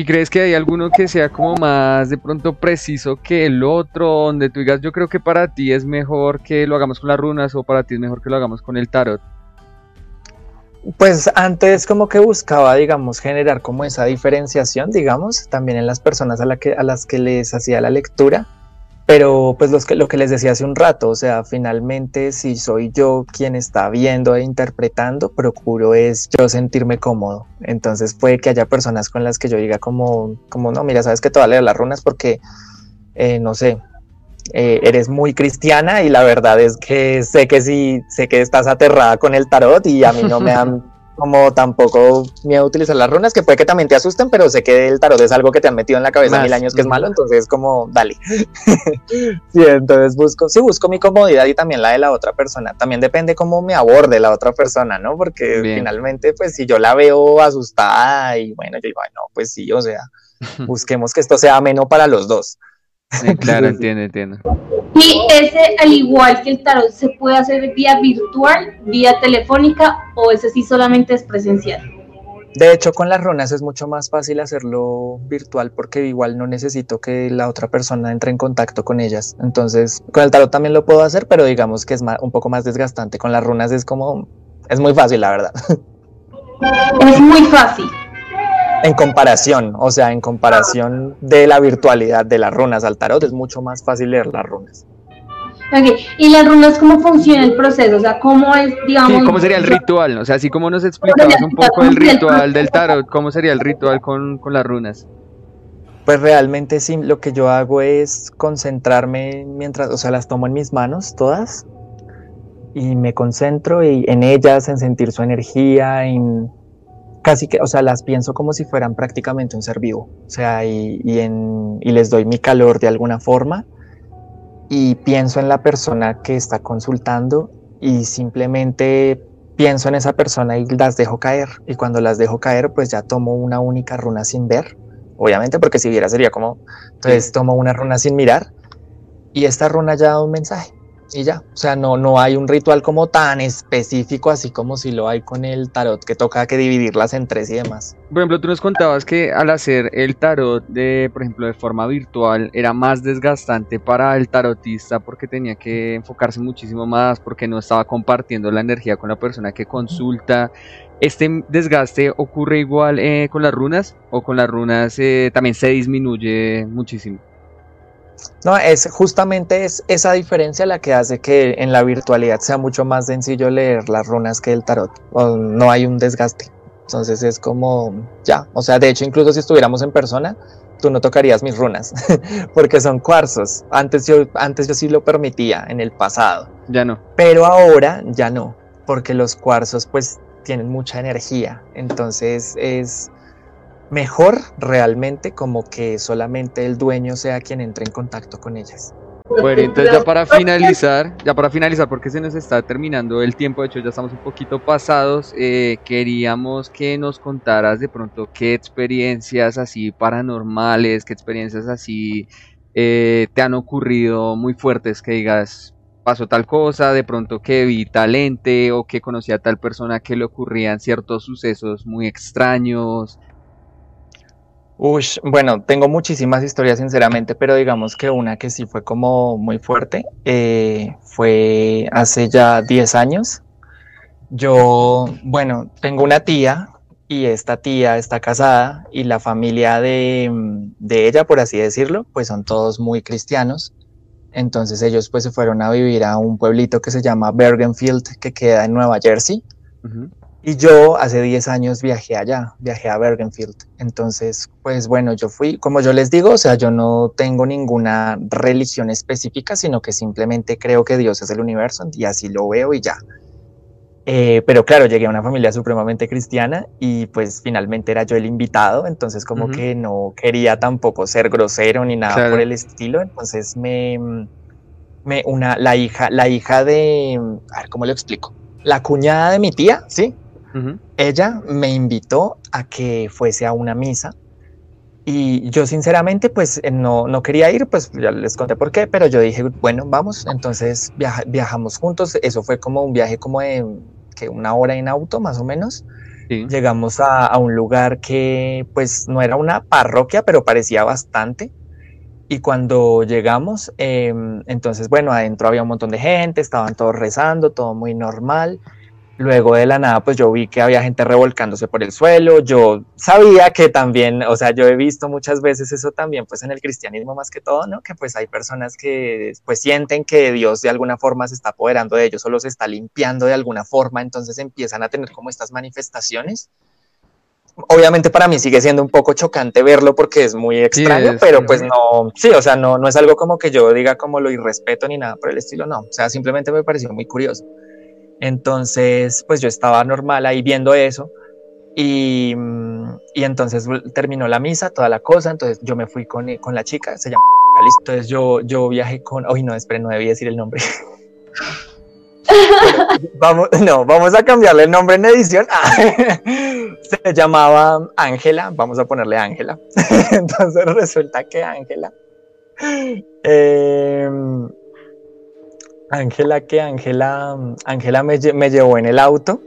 ¿Y crees que hay alguno que sea como más de pronto preciso que el otro, donde tú digas yo creo que para ti es mejor que lo hagamos con las runas o para ti es mejor que lo hagamos con el tarot? Pues antes como que buscaba, digamos, generar como esa diferenciación, digamos, también en las personas a, que, a las que les hacía la lectura, pero pues los que, lo que les decía hace un rato, o sea, finalmente si soy yo quien está viendo e interpretando, procuro es yo sentirme cómodo. Entonces puede que haya personas con las que yo diga como, como no, mira, sabes que te voy a leer las runas porque, eh, no sé, eh, eres muy cristiana y la verdad es que sé que sí, sé que estás aterrada con el tarot y a mí no me dan como tampoco miedo a utilizar las runas, que puede que también te asusten, pero sé que el tarot es algo que te han metido en la cabeza mil años que es malo, entonces como, dale. sí, entonces busco, sí busco mi comodidad y también la de la otra persona. También depende cómo me aborde la otra persona, ¿no? Porque finalmente, pues si yo la veo asustada y bueno, yo digo, no, pues sí, o sea, busquemos que esto sea ameno para los dos claro, entiendo, entiendo. Y ese, al igual que el tarot, ¿se puede hacer vía virtual, vía telefónica o ese sí solamente es presencial? De hecho, con las runas es mucho más fácil hacerlo virtual porque igual no necesito que la otra persona entre en contacto con ellas. Entonces, con el tarot también lo puedo hacer, pero digamos que es un poco más desgastante. Con las runas es como, es muy fácil, la verdad. Es muy fácil. En comparación, o sea, en comparación de la virtualidad de las runas al tarot, es mucho más fácil leer las runas. Ok, ¿y las runas cómo funciona el proceso? O sea, ¿cómo es, digamos... Sí, ¿cómo sería el ritual? O sea, así como nos explicabas un poco el ritual del tarot, ¿cómo sería el ritual con, con las runas? Pues realmente sí, lo que yo hago es concentrarme mientras, o sea, las tomo en mis manos todas y me concentro y en ellas, en sentir su energía, en casi que, o sea, las pienso como si fueran prácticamente un ser vivo, o sea, y, en, y les doy mi calor de alguna forma y pienso en la persona que está consultando y simplemente pienso en esa persona y las dejo caer. Y cuando las dejo caer, pues ya tomo una única runa sin ver, obviamente, porque si viera sería como, entonces tomo una runa sin mirar y esta runa ya da un mensaje. Y ya, o sea, no, no hay un ritual como tan específico así como si lo hay con el tarot, que toca que dividirlas en tres y demás. Por ejemplo, tú nos contabas que al hacer el tarot de, por ejemplo, de forma virtual, era más desgastante para el tarotista porque tenía que enfocarse muchísimo más, porque no estaba compartiendo la energía con la persona que consulta. ¿Este desgaste ocurre igual eh, con las runas o con las runas eh, también se disminuye muchísimo? No, es justamente es esa diferencia la que hace que en la virtualidad sea mucho más sencillo leer las runas que el tarot. no hay un desgaste. Entonces es como ya, o sea, de hecho incluso si estuviéramos en persona, tú no tocarías mis runas porque son cuarzos. Antes yo antes yo sí lo permitía en el pasado. Ya no. Pero ahora ya no, porque los cuarzos pues tienen mucha energía. Entonces es mejor realmente como que solamente el dueño sea quien entre en contacto con ellas. Bueno, entonces ya para finalizar, ya para finalizar, porque se nos está terminando el tiempo, de hecho ya estamos un poquito pasados, eh, queríamos que nos contaras de pronto qué experiencias así paranormales, qué experiencias así eh, te han ocurrido muy fuertes, que digas, pasó tal cosa, de pronto que vi talente o que conocí a tal persona que le ocurrían ciertos sucesos muy extraños, Uy, bueno, tengo muchísimas historias sinceramente, pero digamos que una que sí fue como muy fuerte eh, fue hace ya 10 años. Yo, bueno, tengo una tía y esta tía está casada y la familia de, de ella, por así decirlo, pues son todos muy cristianos. Entonces ellos pues se fueron a vivir a un pueblito que se llama Bergenfield, que queda en Nueva Jersey. Y yo hace 10 años viajé allá, viajé a Bergenfield. Entonces, pues bueno, yo fui, como yo les digo, o sea, yo no tengo ninguna religión específica, sino que simplemente creo que Dios es el universo y así lo veo y ya. Eh, pero claro, llegué a una familia supremamente cristiana y pues finalmente era yo el invitado, entonces como que no quería tampoco ser grosero ni nada por el estilo, entonces me, me una, la hija, la hija de, a ver, ¿cómo lo explico? La cuñada de mi tía, ¿sí? Ella me invitó a que fuese a una misa y yo sinceramente pues eh, no, no quería ir, pues ya les conté por qué, pero yo dije, bueno, vamos, entonces viajamos juntos, eso fue como un viaje como de que una hora en auto más o menos. Llegamos a, un lugar que pues no era una parroquia, pero parecía bastante. Y cuando llegamos, em, entonces bueno, adentro había un montón de gente, estaban todos rezando, todo muy normal. Luego de la nada, pues yo vi que había gente revolcándose por el suelo. Yo sabía que también, o sea, yo he visto muchas veces eso también, pues en el cristianismo más que todo, ¿no? Que pues hay personas que pues sienten que Dios de alguna forma se está apoderando de ellos o los está limpiando de alguna forma, entonces empiezan a tener como estas manifestaciones. Obviamente para mí sigue siendo un poco chocante verlo porque es muy extraño, pero pues no, sí, o sea, no, no es algo como que yo diga como lo irrespeto ni nada por el estilo, no, o sea, simplemente me pareció muy curioso. Entonces, pues yo estaba normal ahí viendo eso y, mm, y entonces terminó la misa, toda la cosa, entonces yo me fui con, con la chica, se llama entonces yo, yo viajé con, hoy no, esperen, no debí decir el nombre. vamos, no, vamos a cambiarle el nombre en edición. se llamaba Ángela, vamos a ponerle Ángela. Entonces resulta que Ángela eh, Ángela que Ángela, Ángela me, llevó en el auto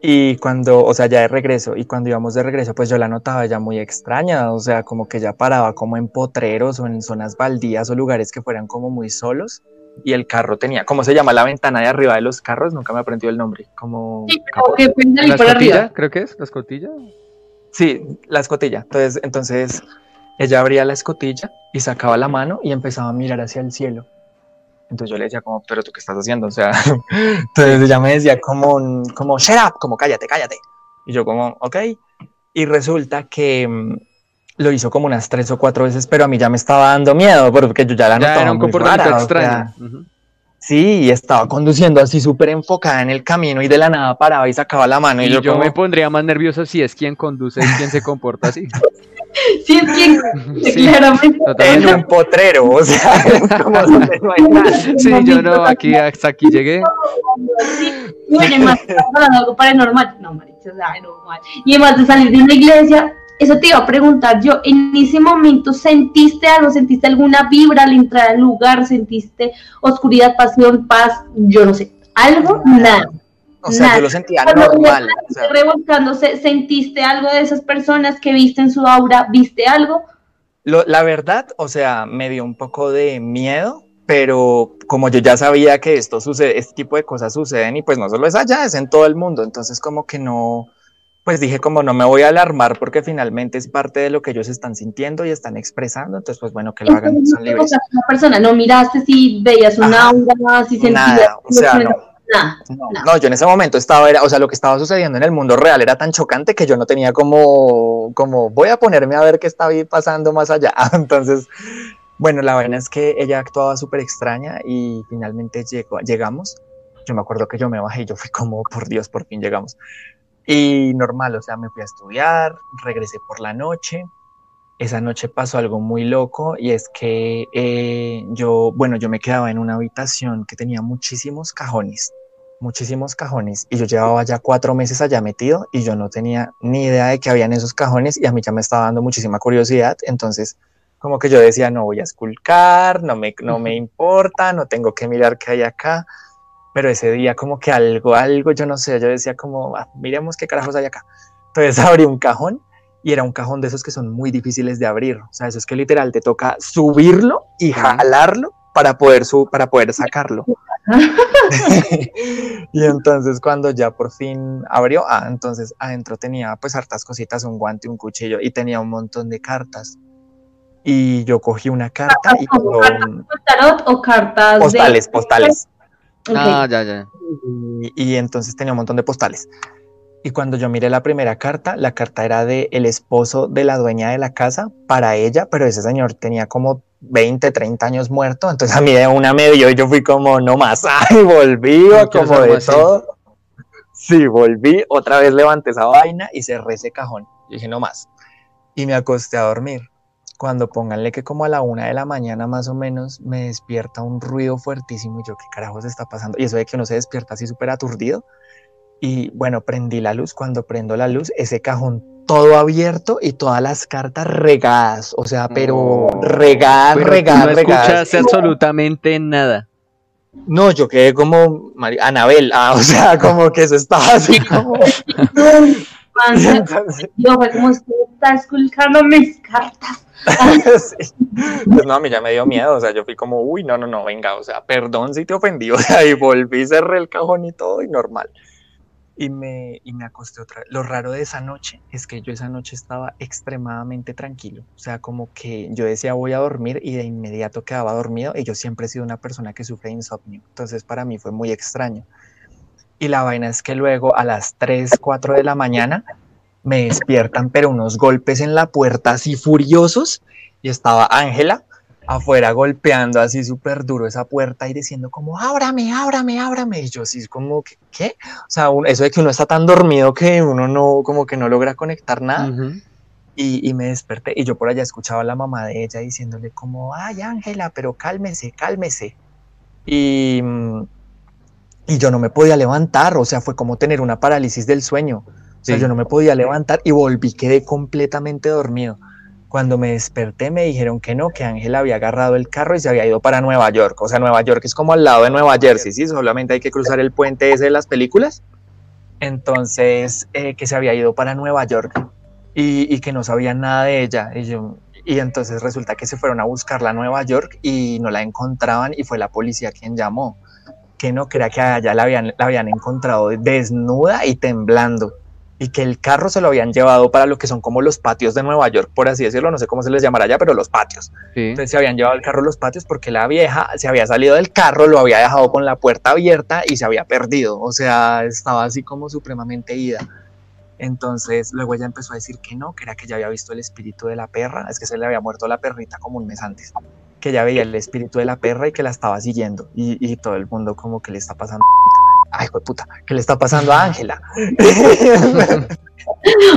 y cuando, o sea, ya de regreso, y cuando íbamos de regreso, pues yo la notaba ya muy extraña, o sea, como que ya paraba como en potreros o en zonas baldías o lugares que fueran como muy solos, y el carro tenía, ¿cómo se llama la ventana de arriba de los carros? Nunca me aprendió el nombre, como... Sí, que ¿La escotilla, creo que es, la escotilla. Sí, la escotilla, entonces, entonces ella abría la escotilla y sacaba la mano y empezaba a mirar hacia el cielo entonces yo le decía como, pero tú qué estás haciendo, o sea, entonces ella me decía como, como, shut up, como cállate, cállate. Y yo como, ok. Y resulta que mm, lo hizo como unas tres o cuatro veces, pero a mí ya me estaba dando miedo, porque yo ya la notaba era un muy rara, extraño. Sí, y estaba conduciendo así súper enfocada en el camino y de la nada paraba y sacaba la mano. Y, yo, me pondría más nervioso si es quien conduce y quien se comporta así. Sí, es que claramente en un potrero, o sea, como donde no hay nada. Sí, yo no, aquí hasta aquí llegué. Sí, bueno, más algo paranormal, no, maricha, o sea, normal. Y además de salir de una iglesia, eso te iba a preguntar yo, en ese momento sentiste algo, sentiste alguna vibra al entrar al lugar, sentiste oscuridad, pasión, paz, yo no sé, algo, nada. O sea, yo lo sentía normal. Revolcándose, ¿sentiste algo de esas personas que viste en su aura? ¿Viste algo? la verdad, o sea, me dio un poco de miedo, pero como yo ya sabía que esto sucede, este tipo de cosas suceden y pues no solo es allá, es en todo el mundo, entonces como que no, pues dije como no me voy a alarmar porque finalmente es parte de lo que ellos están sintiendo y están expresando, entonces pues bueno, que lo hagan, son libres. Una persona, no miraste si veías una aura, si sentías... o sea, no. No, yo en ese momento estaba, era, o sea, lo que estaba sucediendo en el mundo real era tan chocante que yo no tenía como, como, voy a ponerme a ver qué está pasando más allá. Entonces, bueno, la vaina es que ella actuaba súper extraña y finalmente llegó, llegamos. Yo me acuerdo que yo me bajé y yo fui como, por Dios, por fin llegamos. Y normal, o sea, me fui a estudiar, regresé por la noche. Esa noche pasó algo muy loco y es que eh, yo, bueno, yo me quedaba en una habitación que tenía muchísimos cajones, muchísimos cajones y yo llevaba ya cuatro meses allá metido y yo no tenía ni idea de que había en esos cajones y a mí ya me estaba dando muchísima curiosidad. Entonces, como que yo decía, no voy a esculcar, no me, no me importa, no tengo que mirar qué hay acá pero ese día como que algo, algo, yo no sé, yo decía como, ah, miremos qué carajos hay acá. Entonces abrí un cajón y era un cajón de esos que son muy difíciles de abrir. O sea, eso es que literal te toca subirlo y jalarlo para poder, su para poder sacarlo. y entonces cuando ya por fin abrió, ah, entonces adentro tenía pues hartas cositas, un guante, un cuchillo y tenía un montón de cartas. Y yo cogí una carta y... ¿Cartas o cartas? Postales, postales. Ah, ya, ya. Y, entonces tenía un montón de postales. Y cuando yo miré la primera carta, la carta era de el esposo de la dueña de la casa para ella, pero ese señor tenía como 20, 30 años muerto. Entonces a mí de una me dio y yo fui como, no más, ay, volví, como de todo. Sí, volví, otra vez levanté esa vaina y cerré ese cajón. Y dije, no más. Y me acosté a dormir cuando pónganle que como a la una de la mañana más o menos me despierta un ruido fuertísimo y yo qué carajos está pasando y eso de que uno se despierta así súper aturdido y bueno prendí la luz cuando prendo la luz ese cajón todo abierto y todas las cartas regadas o sea pero regadas regadas no escuchaste absolutamente nada no, yo quedé como Anabel, ah, o sea, como que eso estaba así como. yo fue como usted está esculcando mis cartas. Pues no, a mí ya me dio miedo, o sea, yo fui como, uy, no, no, no, venga, o sea, perdón si te ofendí, o sea, y volví, cerré el cajón y todo, y normal. Y me, y me acosté otra vez. Lo raro de esa noche es que yo esa noche estaba extremadamente tranquilo, o sea, como que yo decía voy a dormir y de inmediato quedaba dormido, y yo siempre he sido una persona que sufre insomnio, entonces para mí fue muy extraño. Y la vaina es que luego a las 3, 4 de la mañana me despiertan, pero unos golpes en la puerta así furiosos, y estaba Ángela afuera golpeando así súper duro esa puerta y diciendo como, ábrame, ábrame, ábrame. Y yo así como, ¿qué? ¿qué? O sea, eso de que uno está tan dormido que uno no, como que no logra conectar nada. y, y, me desperté y yo por allá escuchaba a la mamá de ella diciéndole como, ay, Ángela, pero cálmese, cálmese. Y, y yo no me podía levantar, o sea, fue como tener una parálisis del sueño yo no me podía levantar y volví, quedé completamente dormido. Cuando me desperté me dijeron que no, que Ángela había agarrado el carro y se había ido para Nueva York. O sea, Nueva York es como al lado de Nueva Jersey, ¿sí? Solamente hay que cruzar el puente ese de las películas. Entonces, eh, que se había ido para Nueva York y, que no sabían nada de ella. Y, entonces resulta que se fueron a buscarla a Nueva York y no la encontraban y fue la policía quien llamó. Que no, que que allá la habían, la habían encontrado desnuda y temblando y que el carro se lo habían llevado para lo que son como los patios de Nueva York, por así decirlo, no sé cómo se les llamará allá, pero los patios. Entonces se habían llevado el carro a los patios porque la vieja se había salido del carro, lo había dejado con la puerta abierta y se había perdido, o sea, estaba así como supremamente ida. Entonces luego ella empezó a decir que no, que era que ya había visto el espíritu de la perra, es que se le había muerto la perrita como un mes antes, que ya veía el espíritu de la perra y que la estaba siguiendo. Y, y todo el mundo como que le está pasando ay, puta, ¿qué le está pasando a Ángela?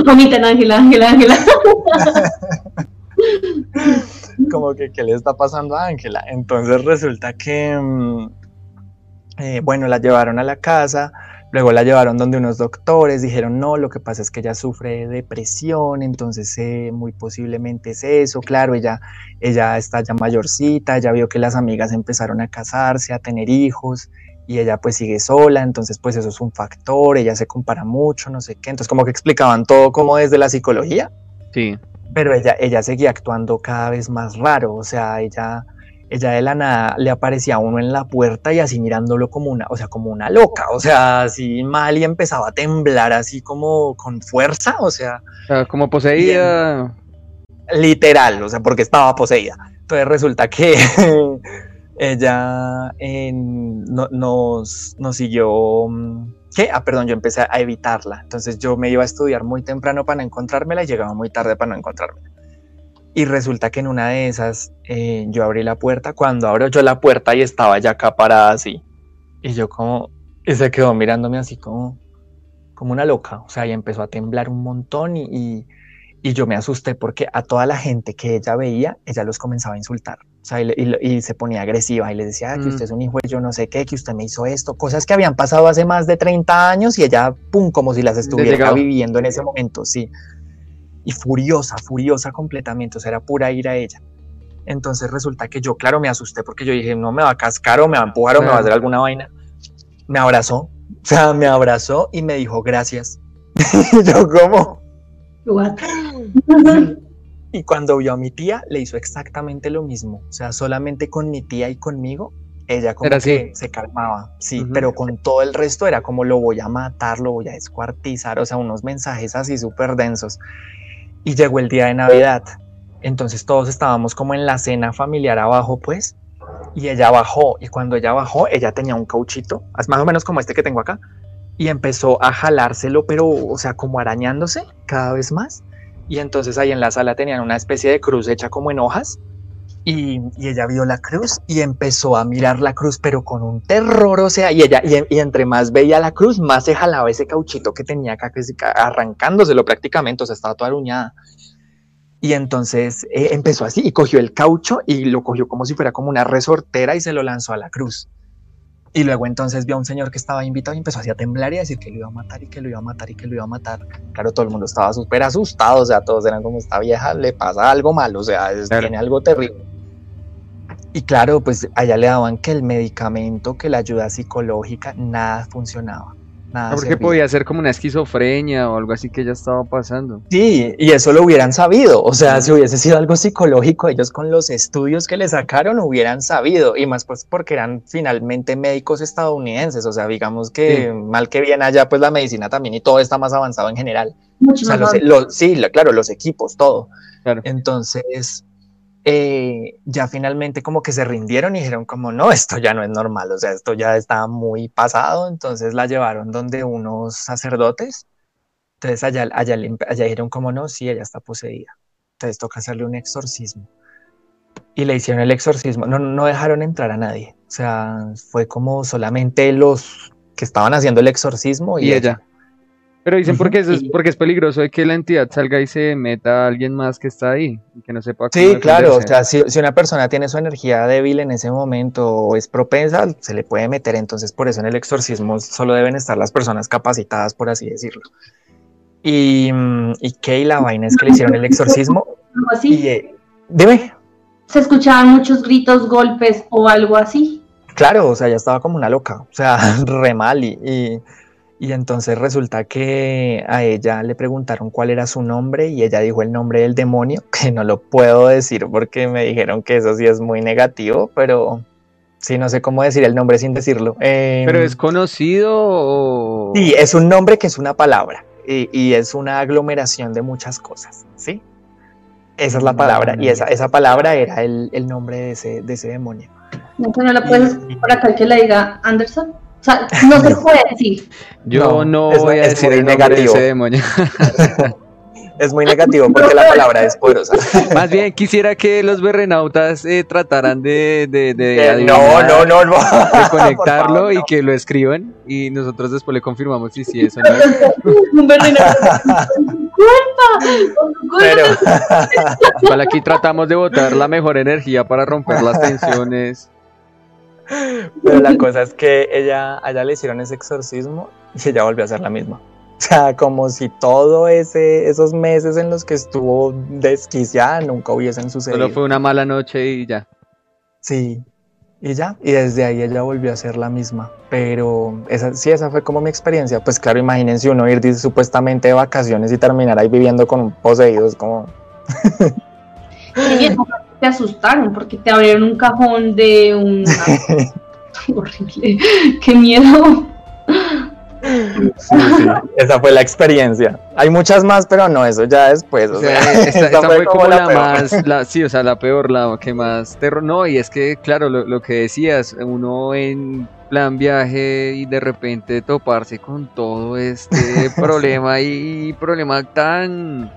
Omitan Ángela, Ángela, Ángela. Como que, ¿qué le está pasando a Ángela? Entonces resulta que, mm, eh, bueno, la llevaron a la casa, Luego la llevaron donde unos doctores, dijeron, no, lo que pasa es que ella sufre de depresión, entonces eh, muy posiblemente es eso. Claro, ella, ella está ya mayorcita, ya vio que las amigas empezaron a casarse, a tener hijos, y ella pues sigue sola, entonces pues eso es un factor, ella se compara mucho, no sé qué. Entonces como que explicaban todo como desde la psicología. Sí. Pero ella, ella seguía actuando cada vez más raro, o sea, ella ella de la nada le aparecía a uno en la puerta y así mirándolo como una, o sea, como una loca, o sea, así mal y empezaba a temblar así como con fuerza, o sea. como poseída. literal, o sea, porque estaba poseída. Entonces resulta que ella nos, nos siguió. ¿Qué? Ah, perdón, yo empecé a evitarla. Entonces yo me iba a estudiar muy temprano para no encontrármela y llegaba muy tarde para no encontrármela. Y resulta que en una de esas eh, yo abrí la puerta. Cuando abro yo la puerta y estaba ya acá parada así. Y yo como, y se quedó mirándome así como, como una loca. O sea, y empezó a temblar un montón y, y, yo me asusté porque a toda la gente que ella veía, ella los comenzaba a insultar. O sea, y, se ponía agresiva y les decía ah, que usted mm. es un hijo de yo no sé qué, que usted me hizo esto. Cosas que habían pasado hace más de 30 años y ella, pum, como si las estuviera viviendo en ese momento, sí y furiosa, furiosa completamente, o sea, era pura ira a ella. Entonces resulta que yo, claro, me asusté porque yo dije, no me va a cascar o me va a empujar o me va a hacer alguna vaina. Me abrazó, o sea, me abrazó y me dijo, gracias. yo, ¿cómo? y cuando vio a mi tía, le hizo exactamente lo mismo. O sea, solamente con mi tía y conmigo, ella como que se calmaba. Sí, pero con todo el resto era como lo voy a matar, lo voy a descuartizar. O sea, unos mensajes así súper densos y llegó el día de Navidad. Entonces todos estábamos como en la cena familiar abajo, pues, y ella bajó, y cuando ella bajó, ella tenía un cauchito, más o menos como este que tengo acá, y empezó a jalárselo, pero, o sea, como arañándose cada vez más. Y entonces ahí en la sala tenían una especie de cruz hecha como en hojas, y, ella vio la cruz y empezó a mirar la cruz, pero con un terror, o sea, y ella, y, entre más veía la cruz, más se jalaba ese cauchito que tenía acá, arrancándoselo prácticamente, o sea, estaba toda aruñada. Y entonces eh, empezó así y cogió el caucho y lo cogió como si fuera como una resortera y se lo lanzó a la cruz. Y luego entonces vio a un señor que estaba invitado y empezó así a temblar y a decir que lo iba a matar y que lo iba a matar y que lo iba a matar. Claro, todo el mundo estaba súper asustado, o sea, todos eran como esta vieja le pasa algo malo, o sea, tiene algo terrible. Y claro, pues allá le daban que el medicamento, que la ayuda psicológica, nada funcionaba. Nada porque podía ser como una esquizofrenia o algo así que ya estaba pasando. Sí, y eso lo hubieran sabido. O sea, si hubiese sido algo psicológico, ellos con los estudios que le sacaron hubieran sabido. Y más pues porque eran finalmente médicos estadounidenses. O sea, digamos que mal que bien allá, pues la medicina también y todo está más avanzado en general. Mucho sí, claro, los equipos, todo. Entonces, eh, ya finalmente como que se rindieron y dijeron como no, esto ya no es normal, o sea, esto ya está muy pasado, entonces la llevaron donde unos sacerdotes, entonces allá, allá, allá dijeron como no, sí, ella está poseída, entonces toca hacerle un exorcismo. Y le hicieron el exorcismo, no, no dejaron entrar a nadie, o sea, fue como solamente los que estaban haciendo el exorcismo y, ella. Pero dicen porque, es, porque es peligroso de que la entidad salga y se meta a alguien más que está ahí y que no sepa Sí, claro, o sea, si, una persona tiene su energía débil en ese momento o es propensa, se le puede meter. Entonces, por eso en el exorcismo solo deben estar las personas capacitadas, por así decirlo. Y, y que la vaina es que le hicieron el exorcismo. así? Y, eh, dime. Se escuchaban muchos gritos, golpes o algo así. Claro, o sea, ya estaba como una loca, o sea, re mal y y entonces resulta que a ella le preguntaron cuál era su nombre y ella dijo el nombre del demonio, que no lo puedo decir porque me dijeron que eso sí es muy negativo, pero sí, no sé cómo decir el nombre sin decirlo. ¿Pero es conocido o...? Sí, es un nombre que es una palabra y, es una aglomeración de muchas cosas, ¿sí? Esa es la palabra y esa, esa palabra era el, nombre de ese, de ese demonio. No, no la puedes por acá que le diga Anderson. O sea, no se puede decir. Yo no, voy a decir el negativo. De demonio. es muy negativo porque la palabra es poderosa. Más bien quisiera que los berrenautas eh, trataran de, de, de no, no, no, no, de conectarlo y que lo escriban y nosotros después le confirmamos si sí eso no es. Un berrenauta. Pero aquí tratamos de botar la mejor energía para romper las tensiones Pero la cosa es que ella, a ella le hicieron ese exorcismo y ella volvió a ser la misma. O sea, como si todo ese, esos meses en los que estuvo desquiciada nunca hubiesen sucedido. Solo fue una mala noche y ya. Sí, y ya, y desde ahí ella volvió a ser la misma. Pero esa, sí, esa fue como mi experiencia. Pues claro, imagínense uno ir supuestamente de vacaciones y terminar ahí viviendo con poseídos, como... te asustaron porque te abrieron un cajón de un... horrible, qué miedo. Sí, sí, esa fue la experiencia. Hay muchas más, pero no, eso ya después. O, sea, esta, fue, como, la, más, la, sí, o sea, la peor, la que más terror. No, y es que, claro, lo, lo que decías, uno en plan viaje y de repente toparse con todo este problema y problema tan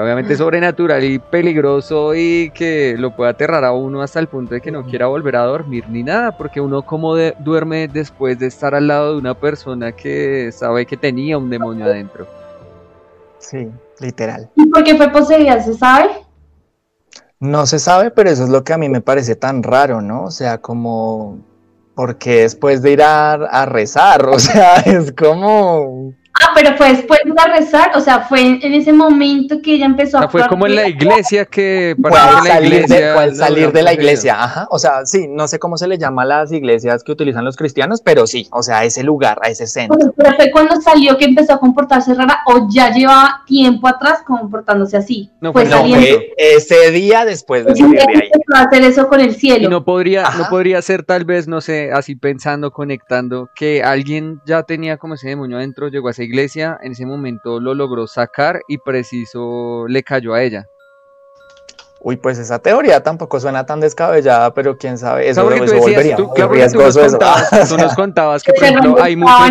obviamente sobrenatural y peligroso y que lo puede aterrar a uno hasta el punto de que no quiera volver a dormir ni nada, porque uno como duerme después de estar al lado de una persona que sabe que tenía un demonio adentro. Sí, literal. ¿Y por qué fue poseída? ¿Se sabe? No se sabe, pero eso es lo que a mí me parece tan raro, ¿no? O sea, como, porque después de ir a, a rezar? O sea, es como Ah, pero fue después de rezar, o sea, fue en, ese momento que ella empezó a... fue como en la iglesia que... Para salir, de, salir de la iglesia, ajá. O sea, sí, no sé cómo se le llama a las iglesias que utilizan los cristianos, pero sí, o sea, a ese lugar, a ese centro. Pero fue cuando salió que empezó a comportarse rara o ya llevaba tiempo atrás comportándose así. No, fue, no, ese día después de salir de ahí. a hacer eso con el cielo. Y no podría, no podría ser tal vez, no sé, así pensando, conectando, que alguien ya tenía como ese demonio adentro, llegó a esa iglesia, en ese momento lo logró sacar y preciso le cayó a ella. Uy, pues esa teoría tampoco suena tan descabellada, pero quién sabe, eso, eso tú volvería tú, claro, riesgoso tú nos, contabas, tú nos contabas que, por ejemplo, hay muchos,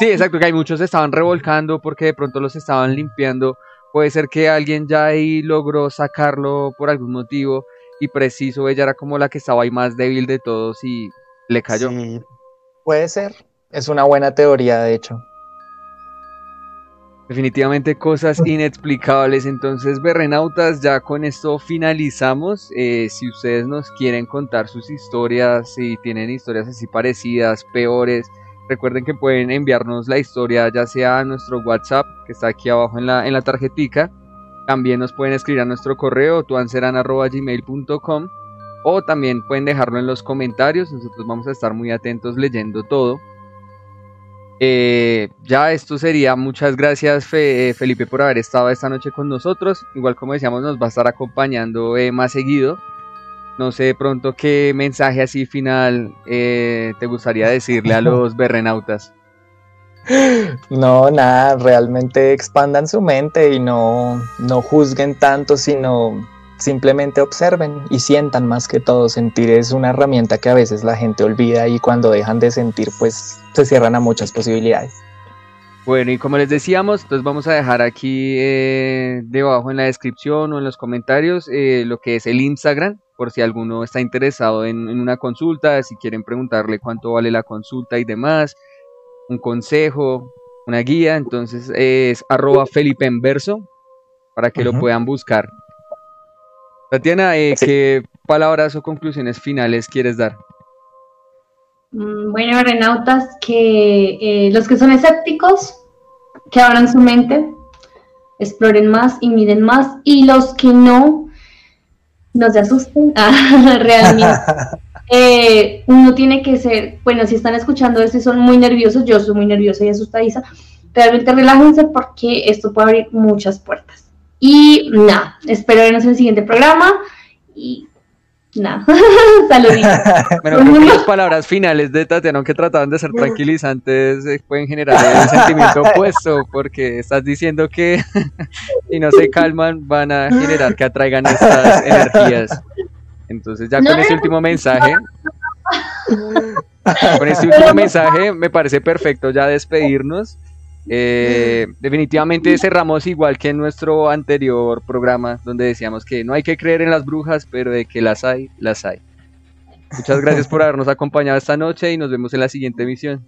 sí, exacto, que hay muchos se estaban revolcando porque de pronto los estaban limpiando, puede ser que alguien ya ahí logró sacarlo por algún motivo y preciso ella era como la que estaba ahí más débil de todos y le cayó. Sí, puede ser, es una buena teoría de hecho. Definitivamente cosas inexplicables. Entonces, Berrenautas, ya con esto finalizamos. Eh, si ustedes nos quieren contar sus historias, si tienen historias así parecidas, peores, recuerden que pueden enviarnos la historia ya sea a nuestro WhatsApp, que está aquí abajo en la, en la tarjetica. También nos pueden escribir a nuestro correo, tuanceran.gmail.com o también pueden dejarlo en los comentarios. Nosotros vamos a estar muy atentos leyendo todo. Eh, ya esto sería. Muchas gracias eh, Felipe por haber estado esta noche con nosotros. Igual como decíamos nos va a estar acompañando eh, más seguido. No sé de pronto qué mensaje así final te gustaría decirle a los berrenautas. No, nada, realmente expandan su mente y no, no juzguen tanto, sino simplemente observen y sientan más que todo. Sentir es una herramienta que a veces la gente olvida y cuando dejan de sentir pues se cierran a muchas posibilidades. Bueno, y como les decíamos, entonces vamos a dejar aquí eh, debajo en la descripción o en los comentarios eh, lo que es el Instagram, por si alguno está interesado en, una consulta, si quieren preguntarle cuánto vale la consulta y demás, un consejo, una guía, entonces es arroba Felipe Enverso para que lo puedan buscar. Tatiana, eh, ¿qué palabras o conclusiones finales quieres dar? Mm, bueno, renautas, que eh, los que son escépticos, que abran su mente, exploren más y miren más, y los que no, no se asusten, ah, realmente. Eh, uno tiene que ser, bueno, si están escuchando esto y son muy nerviosos, yo soy muy nerviosa y asustadiza, realmente relájense porque esto puede abrir muchas puertas. Y nada, espero vernos en el siguiente programa y nada, saluditos. Bueno, creo que las palabras finales de Tatiana, aunque trataban de ser tranquilizantes, eh, pueden generar el sentimiento opuesto, porque estás diciendo que si no se calman van a generar que atraigan estas energías. Entonces ya con ese último mensaje, con este último mensaje me parece perfecto ya despedirnos. Eh, definitivamente cerramos igual que en nuestro anterior programa, donde decíamos que no hay que creer en las brujas, pero de que las hay, las hay. Muchas gracias por habernos acompañado esta noche y nos vemos en la siguiente emisión.